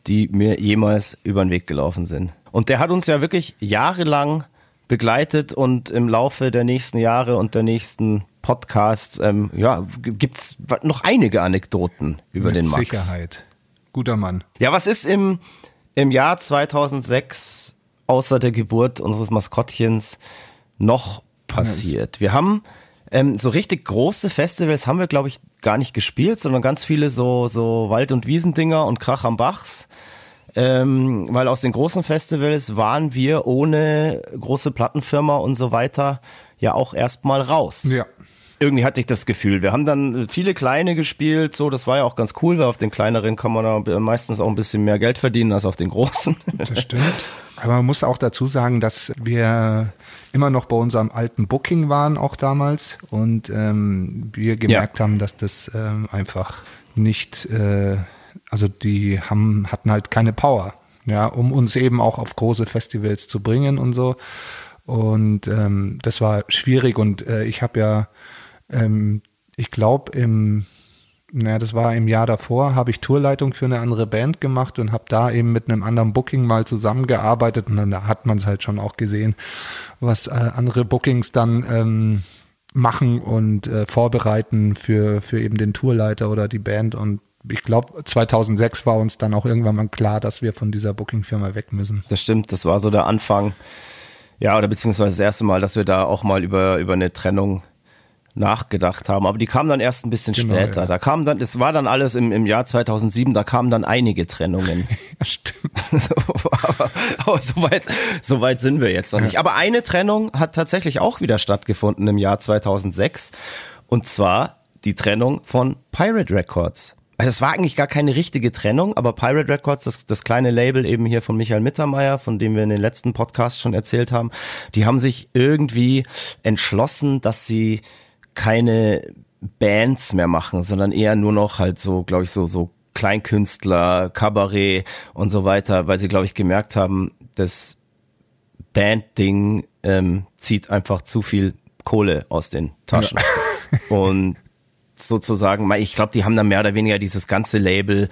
die mir jemals über den Weg gelaufen sind. Und der hat uns ja wirklich jahrelang begleitet und im Laufe der nächsten Jahre und der nächsten Podcasts, ähm, ja, gibt's noch einige Anekdoten über Mit den Max. Sicherheit. Guter Mann. Ja, was ist im, im Jahr 2006 außer der Geburt unseres Maskottchens noch passiert. Wir haben ähm, so richtig große Festivals haben wir, glaube ich, gar nicht gespielt, sondern ganz viele so, so Wald- und Wiesendinger und Krach am Bachs. Ähm, weil aus den großen Festivals waren wir ohne große Plattenfirma und so weiter ja auch erstmal raus. Ja irgendwie hatte ich das Gefühl. Wir haben dann viele kleine gespielt, so, das war ja auch ganz cool, weil auf den kleineren kann man meistens auch ein bisschen mehr Geld verdienen als auf den großen. Das stimmt. Aber man muss auch dazu sagen, dass wir immer noch bei unserem alten Booking waren, auch damals, und ähm, wir gemerkt ja. haben, dass das ähm, einfach nicht, äh, also die haben, hatten halt keine Power, ja, um uns eben auch auf große Festivals zu bringen und so. Und ähm, das war schwierig und äh, ich habe ja ähm, ich glaube, im, naja, das war im Jahr davor, habe ich Tourleitung für eine andere Band gemacht und habe da eben mit einem anderen Booking mal zusammengearbeitet und dann hat man es halt schon auch gesehen, was äh, andere Bookings dann ähm, machen und äh, vorbereiten für, für eben den Tourleiter oder die Band und ich glaube, 2006 war uns dann auch irgendwann mal klar, dass wir von dieser Bookingfirma weg müssen. Das stimmt, das war so der Anfang. Ja, oder beziehungsweise das erste Mal, dass wir da auch mal über, über eine Trennung nachgedacht haben. Aber die kamen dann erst ein bisschen genau, später. Ja. Da kam dann, es war dann alles im, im Jahr 2007, da kamen dann einige Trennungen. ja, stimmt. aber, aber so, weit, so weit sind wir jetzt noch ja. nicht. Aber eine Trennung hat tatsächlich auch wieder stattgefunden im Jahr 2006. Und zwar die Trennung von Pirate Records. Also es war eigentlich gar keine richtige Trennung, aber Pirate Records, das, das kleine Label eben hier von Michael Mittermeier, von dem wir in den letzten Podcasts schon erzählt haben, die haben sich irgendwie entschlossen, dass sie keine Bands mehr machen, sondern eher nur noch halt so, glaube ich, so, so Kleinkünstler, Kabarett und so weiter, weil sie, glaube ich, gemerkt haben, das Band-Ding ähm, zieht einfach zu viel Kohle aus den Taschen. Ja. und sozusagen, ich glaube, die haben dann mehr oder weniger dieses ganze Label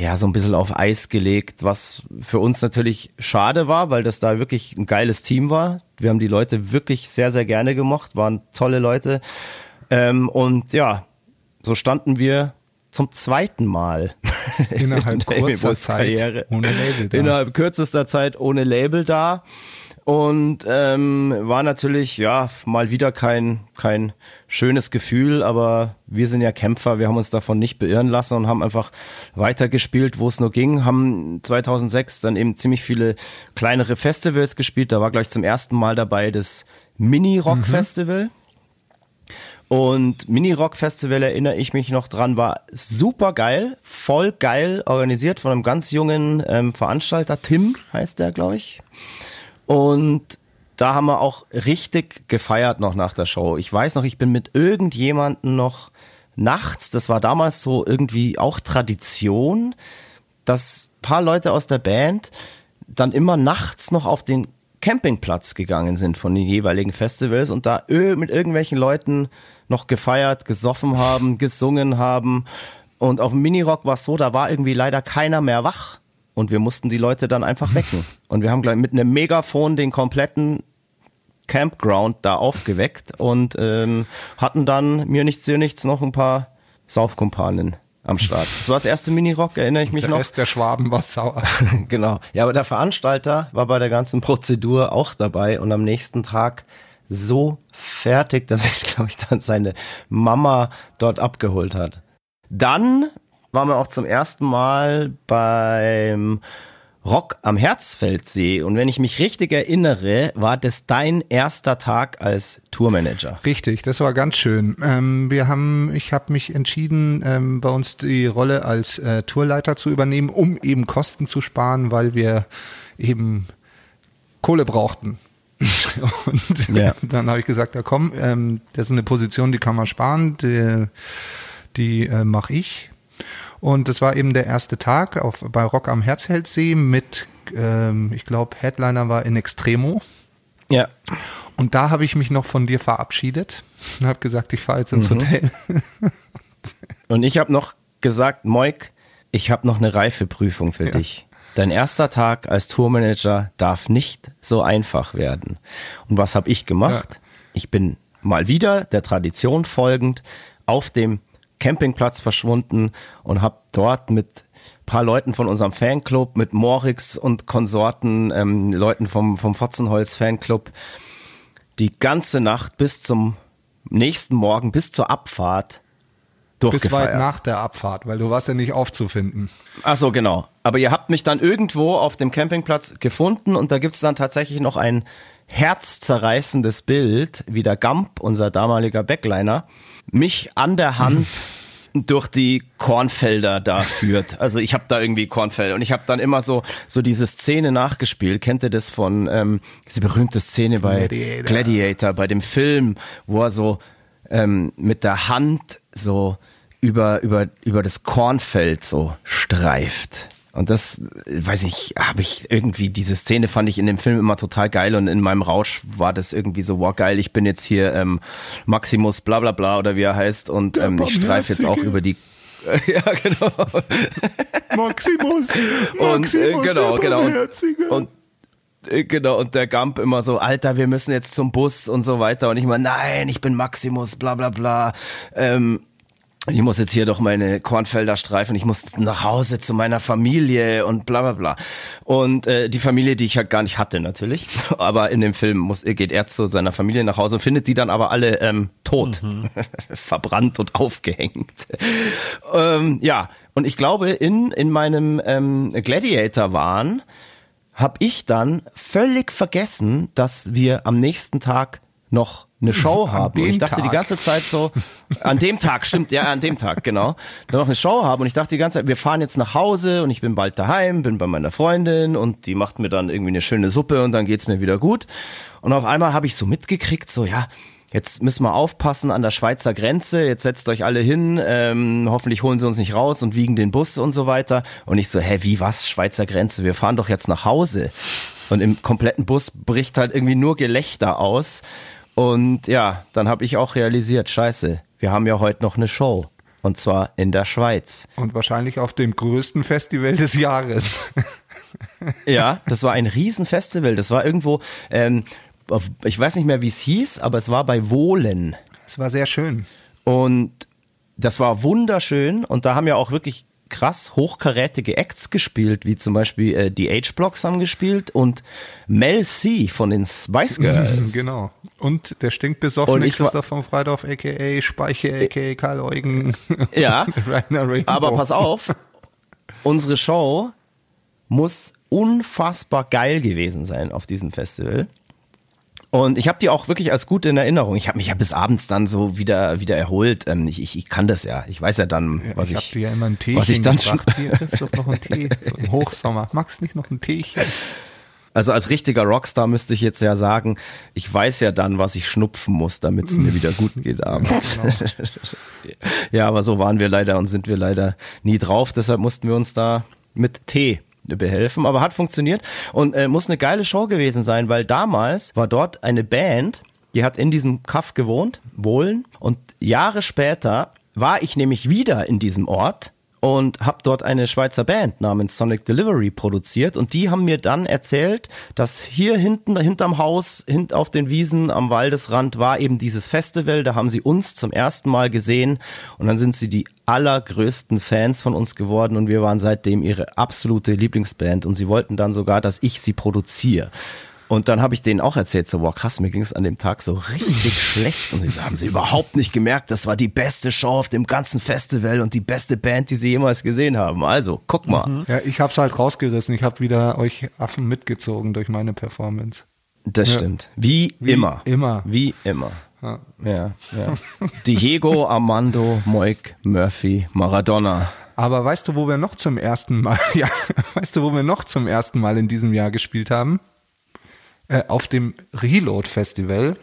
ja so ein bisschen auf Eis gelegt, was für uns natürlich schade war, weil das da wirklich ein geiles Team war. Wir haben die Leute wirklich sehr, sehr gerne gemocht, waren tolle Leute. Ähm, und ja, so standen wir zum zweiten Mal innerhalb in kurzer Zeit ohne Label da. Innerhalb kürzester Zeit ohne Label da. Und ähm, war natürlich, ja, mal wieder kein, kein schönes Gefühl, aber wir sind ja Kämpfer, wir haben uns davon nicht beirren lassen und haben einfach weitergespielt, wo es nur ging, haben 2006 dann eben ziemlich viele kleinere Festivals gespielt, da war gleich zum ersten Mal dabei das Mini-Rock-Festival. Mhm. Und Mini-Rock-Festival erinnere ich mich noch dran, war super geil, voll geil, organisiert von einem ganz jungen ähm, Veranstalter, Tim heißt der, glaube ich. Und da haben wir auch richtig gefeiert noch nach der Show. Ich weiß noch, ich bin mit irgendjemandem noch nachts, das war damals so irgendwie auch Tradition, dass paar Leute aus der Band dann immer nachts noch auf den Campingplatz gegangen sind von den jeweiligen Festivals und da mit irgendwelchen Leuten noch gefeiert, gesoffen haben, gesungen haben. Und auf dem Minirock war es so, da war irgendwie leider keiner mehr wach. Und wir mussten die Leute dann einfach wecken. Und wir haben gleich mit einem Megafon den kompletten Campground da aufgeweckt und ähm, hatten dann mir nichts, dir nichts noch ein paar Saufkumpanen am Start. Das war das erste Minirock, erinnere ich mich der noch. Der Rest der Schwaben war sauer. genau. Ja, aber der Veranstalter war bei der ganzen Prozedur auch dabei und am nächsten Tag so fertig, dass ich, glaube ich, dann seine Mama dort abgeholt hat. Dann waren wir auch zum ersten Mal beim Rock am Herzfeldsee. Und wenn ich mich richtig erinnere, war das dein erster Tag als Tourmanager. Richtig, das war ganz schön. Ähm, wir haben, ich habe mich entschieden, ähm, bei uns die Rolle als äh, Tourleiter zu übernehmen, um eben Kosten zu sparen, weil wir eben Kohle brauchten. Und ja. dann habe ich gesagt, ja komm, ähm, das ist eine Position, die kann man sparen, die, die äh, mache ich. Und das war eben der erste Tag auf, bei Rock am Herzheldsee mit, ähm, ich glaube, Headliner war in Extremo. Ja. Und da habe ich mich noch von dir verabschiedet und habe gesagt, ich fahre jetzt ins mhm. Hotel. und ich habe noch gesagt, Moik, ich habe noch eine Reifeprüfung für ja. dich. Dein erster Tag als Tourmanager darf nicht so einfach werden. Und was habe ich gemacht? Ja. Ich bin mal wieder der Tradition folgend auf dem Campingplatz verschwunden und habe dort mit paar Leuten von unserem Fanclub, mit Morix und Konsorten, ähm, Leuten vom, vom Fotzenholz Fanclub, die ganze Nacht bis zum nächsten Morgen, bis zur Abfahrt bis weit nach der Abfahrt, weil du warst ja nicht aufzufinden. Ach so, genau. Aber ihr habt mich dann irgendwo auf dem Campingplatz gefunden und da gibt es dann tatsächlich noch ein herzzerreißendes Bild, wie der Gump, unser damaliger Backliner, mich an der Hand durch die Kornfelder da führt. Also ich habe da irgendwie Kornfelder und ich habe dann immer so so diese Szene nachgespielt. Kennt ihr das von ähm, diese berühmte Szene bei Gladiator, Gladiator bei dem Film, wo er so ähm, mit der Hand so über über über das Kornfeld so streift. Und das, weiß ich, habe ich irgendwie, diese Szene fand ich in dem Film immer total geil und in meinem Rausch war das irgendwie so, wow, geil, ich bin jetzt hier ähm, Maximus bla bla bla oder wie er heißt und ähm, ich streife jetzt auch über die ja, genau. Maximus, Maximus, und, äh, genau, genau. Und, äh, genau, und der Gump immer so, Alter, wir müssen jetzt zum Bus und so weiter. Und ich mal, nein, ich bin Maximus, bla bla bla. Ähm, ich muss jetzt hier doch meine Kornfelder streifen, ich muss nach Hause zu meiner Familie und bla bla bla. Und äh, die Familie, die ich halt gar nicht hatte natürlich, aber in dem Film muss, geht er zu seiner Familie nach Hause und findet die dann aber alle ähm, tot, mhm. verbrannt und aufgehängt. ähm, ja, und ich glaube, in, in meinem ähm, Gladiator-Wahn habe ich dann völlig vergessen, dass wir am nächsten Tag noch eine Show haben. Und ich dachte Tag. die ganze Zeit so, an dem Tag, stimmt, ja, an dem Tag, genau. Noch eine Show haben und ich dachte die ganze Zeit, wir fahren jetzt nach Hause und ich bin bald daheim, bin bei meiner Freundin und die macht mir dann irgendwie eine schöne Suppe und dann geht's mir wieder gut. Und auf einmal habe ich so mitgekriegt, so, ja, jetzt müssen wir aufpassen an der Schweizer Grenze, jetzt setzt euch alle hin, ähm, hoffentlich holen sie uns nicht raus und wiegen den Bus und so weiter. Und ich so, hä, wie was, Schweizer Grenze, wir fahren doch jetzt nach Hause. Und im kompletten Bus bricht halt irgendwie nur Gelächter aus. Und ja, dann habe ich auch realisiert, scheiße, wir haben ja heute noch eine Show. Und zwar in der Schweiz. Und wahrscheinlich auf dem größten Festival des Jahres. ja, das war ein Riesenfestival. Das war irgendwo, ähm, ich weiß nicht mehr, wie es hieß, aber es war bei Wohlen. Es war sehr schön. Und das war wunderschön. Und da haben ja auch wirklich krass hochkarätige Acts gespielt, wie zum Beispiel äh, die H-Blocks haben gespielt und Mel C von den Spice Girls. genau. Und der stinkbesoffene Christoph von Freidorf, a.k.a. Speiche, a.k.a. Karl Eugen. Ja, aber pass auf, unsere Show muss unfassbar geil gewesen sein auf diesem Festival. Und ich habe die auch wirklich als gut in Erinnerung. Ich habe mich ja bis abends dann so wieder wieder erholt. Ähm, ich, ich, ich kann das ja. Ich weiß ja dann, was ich ich. hab dir ja immer ein Teechen was ich dann gebracht. Hier, Christoph, noch ein Tee. So im Hochsommer. Magst nicht noch ein Teechen? Also als richtiger Rockstar müsste ich jetzt ja sagen, ich weiß ja dann, was ich schnupfen muss, damit es mir wieder gut geht abends. ja, aber so waren wir leider und sind wir leider nie drauf. Deshalb mussten wir uns da mit Tee behelfen. Aber hat funktioniert und äh, muss eine geile Show gewesen sein, weil damals war dort eine Band, die hat in diesem Kaff gewohnt, Wohlen. Und Jahre später war ich nämlich wieder in diesem Ort und habe dort eine Schweizer Band namens Sonic Delivery produziert und die haben mir dann erzählt, dass hier hinten hinterm Haus, hint auf den Wiesen am Waldesrand war eben dieses Festival, da haben sie uns zum ersten Mal gesehen und dann sind sie die allergrößten Fans von uns geworden und wir waren seitdem ihre absolute Lieblingsband und sie wollten dann sogar, dass ich sie produziere. Und dann habe ich denen auch erzählt, so, boah, krass, mir ging es an dem Tag so richtig schlecht. Und sie so, haben sie überhaupt nicht gemerkt, das war die beste Show auf dem ganzen Festival und die beste Band, die sie jemals gesehen haben. Also, guck mal. Ja, ich hab's halt rausgerissen. Ich habe wieder euch Affen mitgezogen durch meine Performance. Das Ja. stimmt. Wie, Wie immer. immer. Wie immer. Ja, ja. Diego, Armando, Moik, Murphy, Maradona. Aber weißt du, wo wir noch zum ersten Mal, ja, weißt du, wo wir noch zum ersten Mal in diesem Jahr gespielt haben? Äh, auf dem Reload Festival.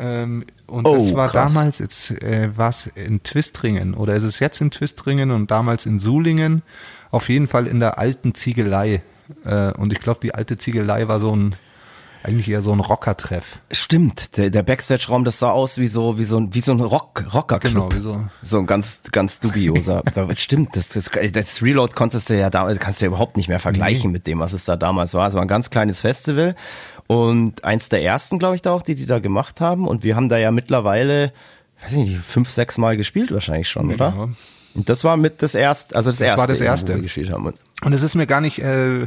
Ähm, und das Oh, war krass. damals, jetzt äh, war es in Twistringen oder ist es jetzt in Twistringen und damals in Sulingen. Auf jeden Fall in der alten Ziegelei. Äh, und ich glaube, die alte Ziegelei war so ein, eigentlich eher so ein Rockertreff. Stimmt, der, der Backstage-Raum, das sah aus wie so, wie so, ein- wie so ein Rock, Rockerclub. Genau, wie so- So ein ganz, ganz dubioser. Stimmt, das, das, das Reload konntest du ja damals, kannst du ja überhaupt nicht mehr vergleichen mit dem, was es da damals war. Es war ein ganz kleines Festival und eins der ersten, glaube ich, da auch, die die da gemacht haben. Und wir haben da ja mittlerweile, weiß ich nicht, fünf, sechs Mal gespielt wahrscheinlich schon, oder? Und das war mit das erste, also das, Das erste, war das erste. wir gespielt haben. Und es ist mir gar nicht äh,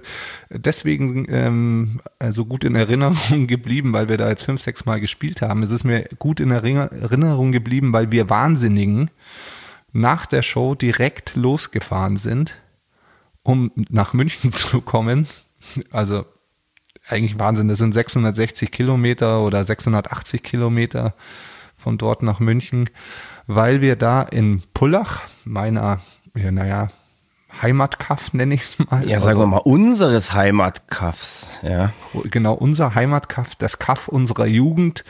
deswegen ähm, äh, so gut in Erinnerung geblieben, weil wir da jetzt fünf, sechs Mal gespielt haben. Es ist mir gut in Erinner- Erinnerung geblieben, weil wir Wahnsinnigen nach der Show direkt losgefahren sind, um nach München zu kommen. Also eigentlich Wahnsinn, das sind 660 Kilometer oder 680 Kilometer von dort nach München, weil wir da in Pullach, meiner, ja, naja, Heimatkaff nenne ich es mal. ja, sagen wir mal, unseres Heimatkaffs, ja. Genau, unser Heimatkaff, das Kaff unserer Jugend,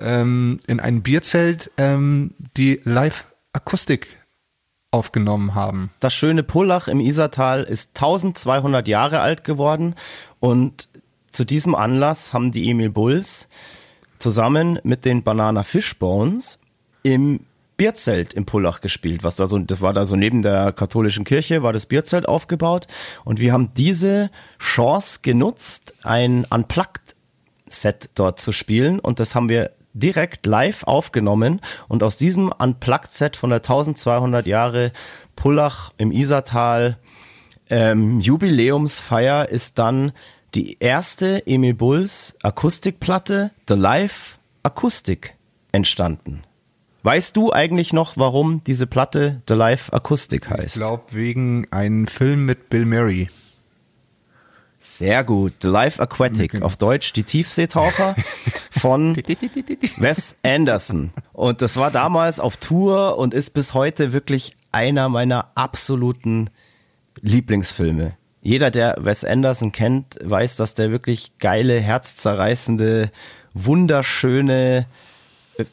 ähm, in ein Bierzelt ähm, die Live-Akustik aufgenommen haben. Das schöne Pullach im Isartal ist 1200 Jahre alt geworden und zu diesem Anlass haben die Emil Bulls zusammen mit den Banana Fishbones im Bierzelt im Pullach gespielt, was da so, das war da so neben der katholischen Kirche, war das Bierzelt aufgebaut. Und wir haben diese Chance genutzt, ein Unplugged-Set dort zu spielen. Und das haben wir direkt live aufgenommen. Und aus diesem Unplugged-Set von der 1200 Jahre Pullach im Isartal ähm, Jubiläumsfeier ist dann die erste Emil Bulls Akustikplatte The Live Akustik entstanden. Weißt du eigentlich noch, warum diese Platte The Live Akustik Ich heißt? glaube, wegen einem Film mit Bill Murray. Sehr gut. The Live Aquatic, auf Deutsch die Tiefseetaucher von Wes Anderson. Und das war damals auf Tour und ist bis heute wirklich einer meiner absoluten Lieblingsfilme. Jeder, der Wes Anderson kennt, weiß, dass der wirklich geile, herzzerreißende, wunderschöne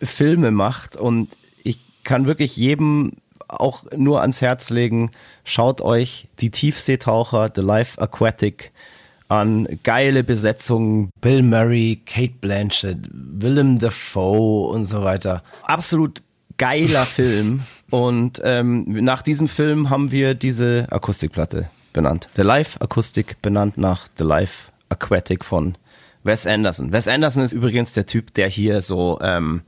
Filme macht. Und ich kann wirklich jedem auch nur ans Herz legen, schaut euch die Tiefseetaucher, The Life Aquatic an. Geile Besetzungen, Bill Murray, Kate Blanchett, Willem Dafoe und so weiter. Absolut geiler Film. Und ähm, nach diesem Film haben wir diese Akustikplatte benannt. The Life Akustik benannt nach The Life Aquatic von Wes Anderson. Wes Anderson ist übrigens der Typ, der hier so ähm,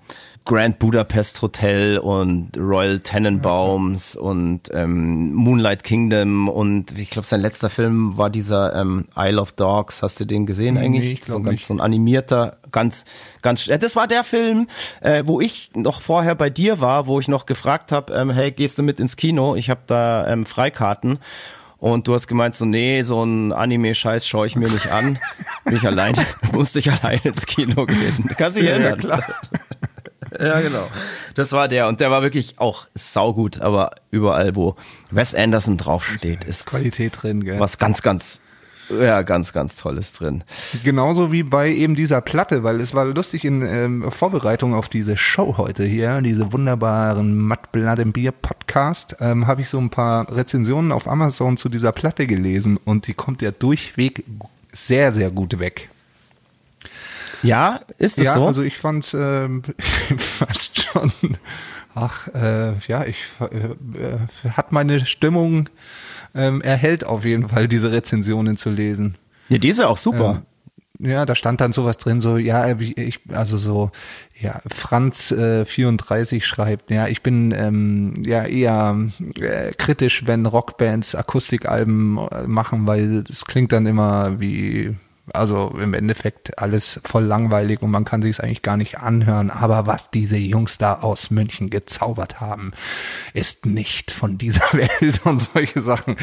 Grand Budapest Hotel und Royal Tenenbaums ja, und ähm, Moonlight Kingdom und ich glaube, sein letzter Film war dieser ähm, Isle of Dogs. Hast du den gesehen eigentlich? Nee, ich so, ganz, so ein animierter, ganz, ganz. Äh, das war der Film, äh, wo ich noch vorher bei dir war, wo ich noch gefragt habe, ähm, hey, gehst du mit ins Kino? Ich habe da ähm, Freikarten. Und du hast gemeint, so, nee, so ein Anime-Scheiß schaue ich mir nicht an. Bin ich allein, musste ich allein ins Kino gehen. Kannst du dich erinnern? Ja, klar. ja, genau. Das war der. Und der war wirklich auch saugut, aber überall, wo Wes Anderson draufsteht, ist Qualität drin, gell? Was ganz, ganz ja, ganz, ganz tolles drin. Genauso wie bei eben dieser Platte, weil es war lustig in ähm, Vorbereitung auf diese Show heute hier, diese wunderbaren Matt Blood and Beer Podcast, ähm, habe ich so ein paar Rezensionen auf Amazon zu dieser Platte gelesen und die kommt ja durchweg sehr, sehr gut weg. Ja, ist es ja, so? Ja, also ich fand ähm, fast schon, ach, äh, ja, ich äh, hat meine Stimmung ähm, erhält auf jeden Fall diese Rezensionen zu lesen. Ja, die ist ja auch super. Ähm, ja, da stand dann sowas drin, so, ja, ich, also so, ja, Franz äh, 34 schreibt, ja, ich bin ähm, ja eher äh, kritisch, wenn Rockbands Akustikalben äh, machen, weil es klingt dann immer wie also im Endeffekt alles voll langweilig und man kann sich es eigentlich gar nicht anhören. Aber was diese Jungs da aus München gezaubert haben, ist nicht von dieser Welt und solche Sachen.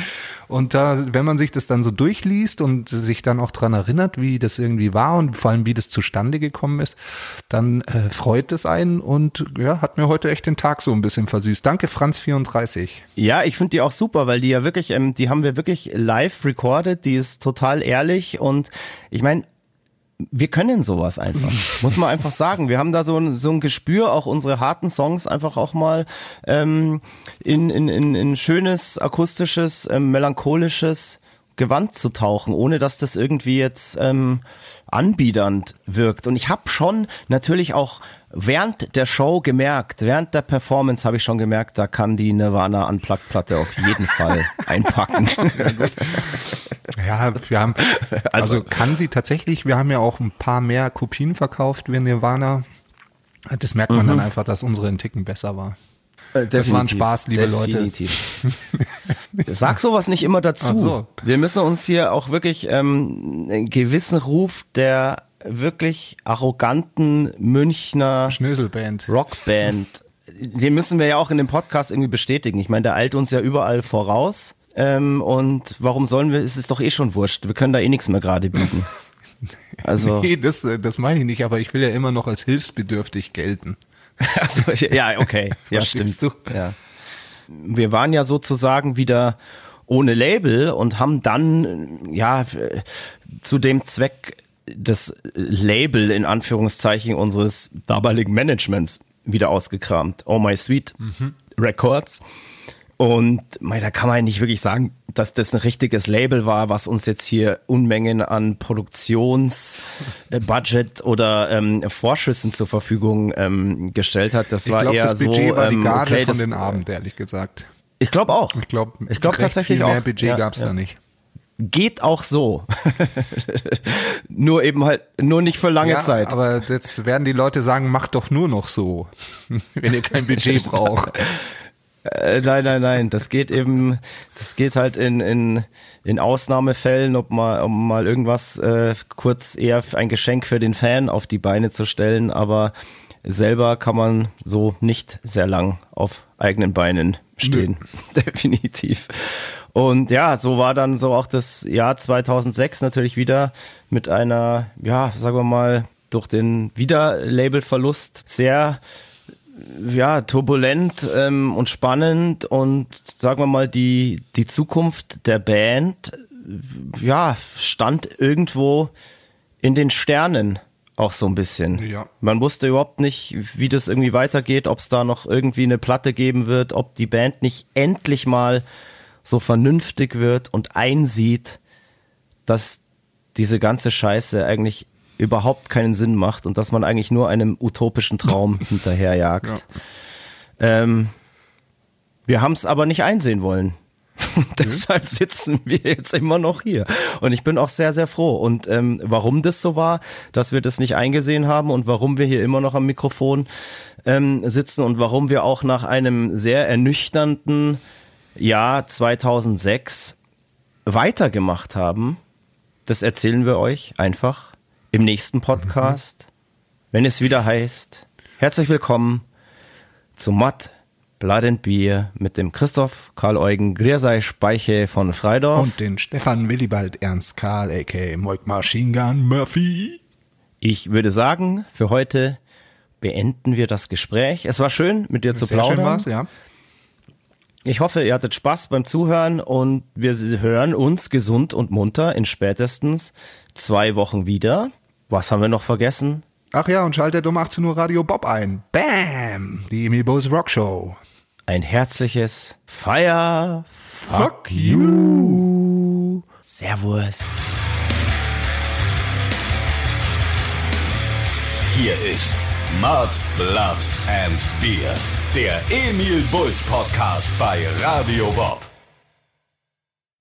Und da, wenn man sich das dann so durchliest und sich dann auch dran erinnert, wie das irgendwie war und vor allem wie das zustande gekommen ist, dann äh, freut es einen und ja, hat mir heute echt den Tag so ein bisschen versüßt. Danke, Franz34. Ja, ich finde die auch super, weil die ja wirklich, ähm, die haben wir wirklich live recorded, die ist total ehrlich und ich meine, wir können sowas einfach, muss man einfach sagen. Wir haben da so ein, so ein Gespür, auch unsere harten Songs einfach auch mal ähm, in, in, in, in schönes, akustisches, ähm, melancholisches Gewand zu tauchen, ohne dass das irgendwie jetzt ähm, anbiedernd wirkt. Und ich habe schon natürlich auch während der Show gemerkt, während der Performance habe ich schon gemerkt, da kann die Nirvana Unplugged Platte auf jeden Fall einpacken. Ja, wir haben, also, also kann sie tatsächlich, wir haben ja auch ein paar mehr Kopien verkauft wie Nirvana. Das merkt man mhm. dann einfach, dass unsere ein Ticken besser war. Definitiv, das war ein Spaß, liebe definitiv. Leute. Sag sowas nicht immer dazu. So. Wir müssen uns hier auch wirklich ähm, einen gewissen Ruf der wirklich arroganten Münchner Schnöselband. Rockband, den müssen wir ja auch in dem Podcast irgendwie bestätigen. Ich meine, der eilt uns ja überall voraus. Ähm, und warum sollen wir, es ist doch eh schon wurscht. Wir können da eh nichts mehr gerade bieten. Also. nee, das, das meine ich nicht, aber ich will ja immer noch als hilfsbedürftig gelten. also, ja, okay. Ja, stimmt. Du? Ja. Wir waren ja sozusagen wieder ohne Label und haben dann, ja, zu dem Zweck das Label in Anführungszeichen unseres damaligen Managements wieder ausgekramt. Oh My Sweet mhm. Records. Und mei, da kann man nicht wirklich sagen, dass das ein richtiges Label war, was uns jetzt hier Unmengen an Produktionsbudget oder ähm, Vorschüssen zur Verfügung ähm, gestellt hat. Das ich war glaub, eher das Budget so, war die ähm, Garde okay, von den Abend, ehrlich gesagt. Ich glaube auch. Ich glaube, ich glaube tatsächlich viel mehr auch. Budget ja, gab es ja. da nicht. Geht auch so. nur eben halt, nur nicht für lange ja, Zeit. Aber jetzt werden die Leute sagen, macht doch nur noch so, wenn ihr kein Budget braucht. Äh, nein, nein, nein. Das geht eben, das geht halt in, in, in Ausnahmefällen, ob mal, um mal irgendwas äh, kurz eher ein Geschenk für den Fan auf die Beine zu stellen, aber selber kann man so nicht sehr lang auf eigenen Beinen stehen. Nö. Definitiv. Und ja, so war dann so auch das Jahr 2006 natürlich wieder mit einer, ja, sagen wir mal, durch den Wiederlabelverlust sehr ja, turbulent ähm, und spannend und sagen wir mal, die, die Zukunft der Band, ja, stand irgendwo in den Sternen auch so ein bisschen. Ja. Man wusste überhaupt nicht, wie das irgendwie weitergeht, ob es da noch irgendwie eine Platte geben wird, ob die Band nicht endlich mal so vernünftig wird und einsieht, dass diese ganze Scheiße eigentlich überhaupt keinen Sinn macht und dass man eigentlich nur einem utopischen Traum hinterherjagt. Ja. Ähm, wir haben es aber nicht einsehen wollen. Deshalb sitzen wir jetzt immer noch hier. Und ich bin auch sehr, sehr froh. Und ähm, warum das so war, dass wir das nicht eingesehen haben und warum wir hier immer noch am Mikrofon ähm, sitzen und warum wir auch nach einem sehr ernüchternden Jahr 2006 weitergemacht haben, das erzählen wir euch einfach im nächsten Podcast, mhm. wenn es wieder heißt, herzlich willkommen zu Matt Blood and Beer mit dem Christoph Karl Eugen Griersei Speiche von Freidorf. Und den Stefan Willibald Ernst Karl, a.k.a. Moik Machine Gun Murphy. Ich würde sagen, für heute beenden wir das Gespräch. Es war schön, mit dir zu Sehr plaudern. Schön war's, ja. Ich hoffe, ihr hattet Spaß beim Zuhören und wir hören uns gesund und munter in spätestens zwei Wochen wieder. Was haben wir noch vergessen? Ach ja, und schaltet um 18 Uhr Radio Bob ein. Bam! Die Emil Bose Rock Show. Ein herzliches Fire Fuck, Fuck you. Servus. Hier ist Mud, Blood and Beer, der Emil Bulls Podcast bei Radio Bob.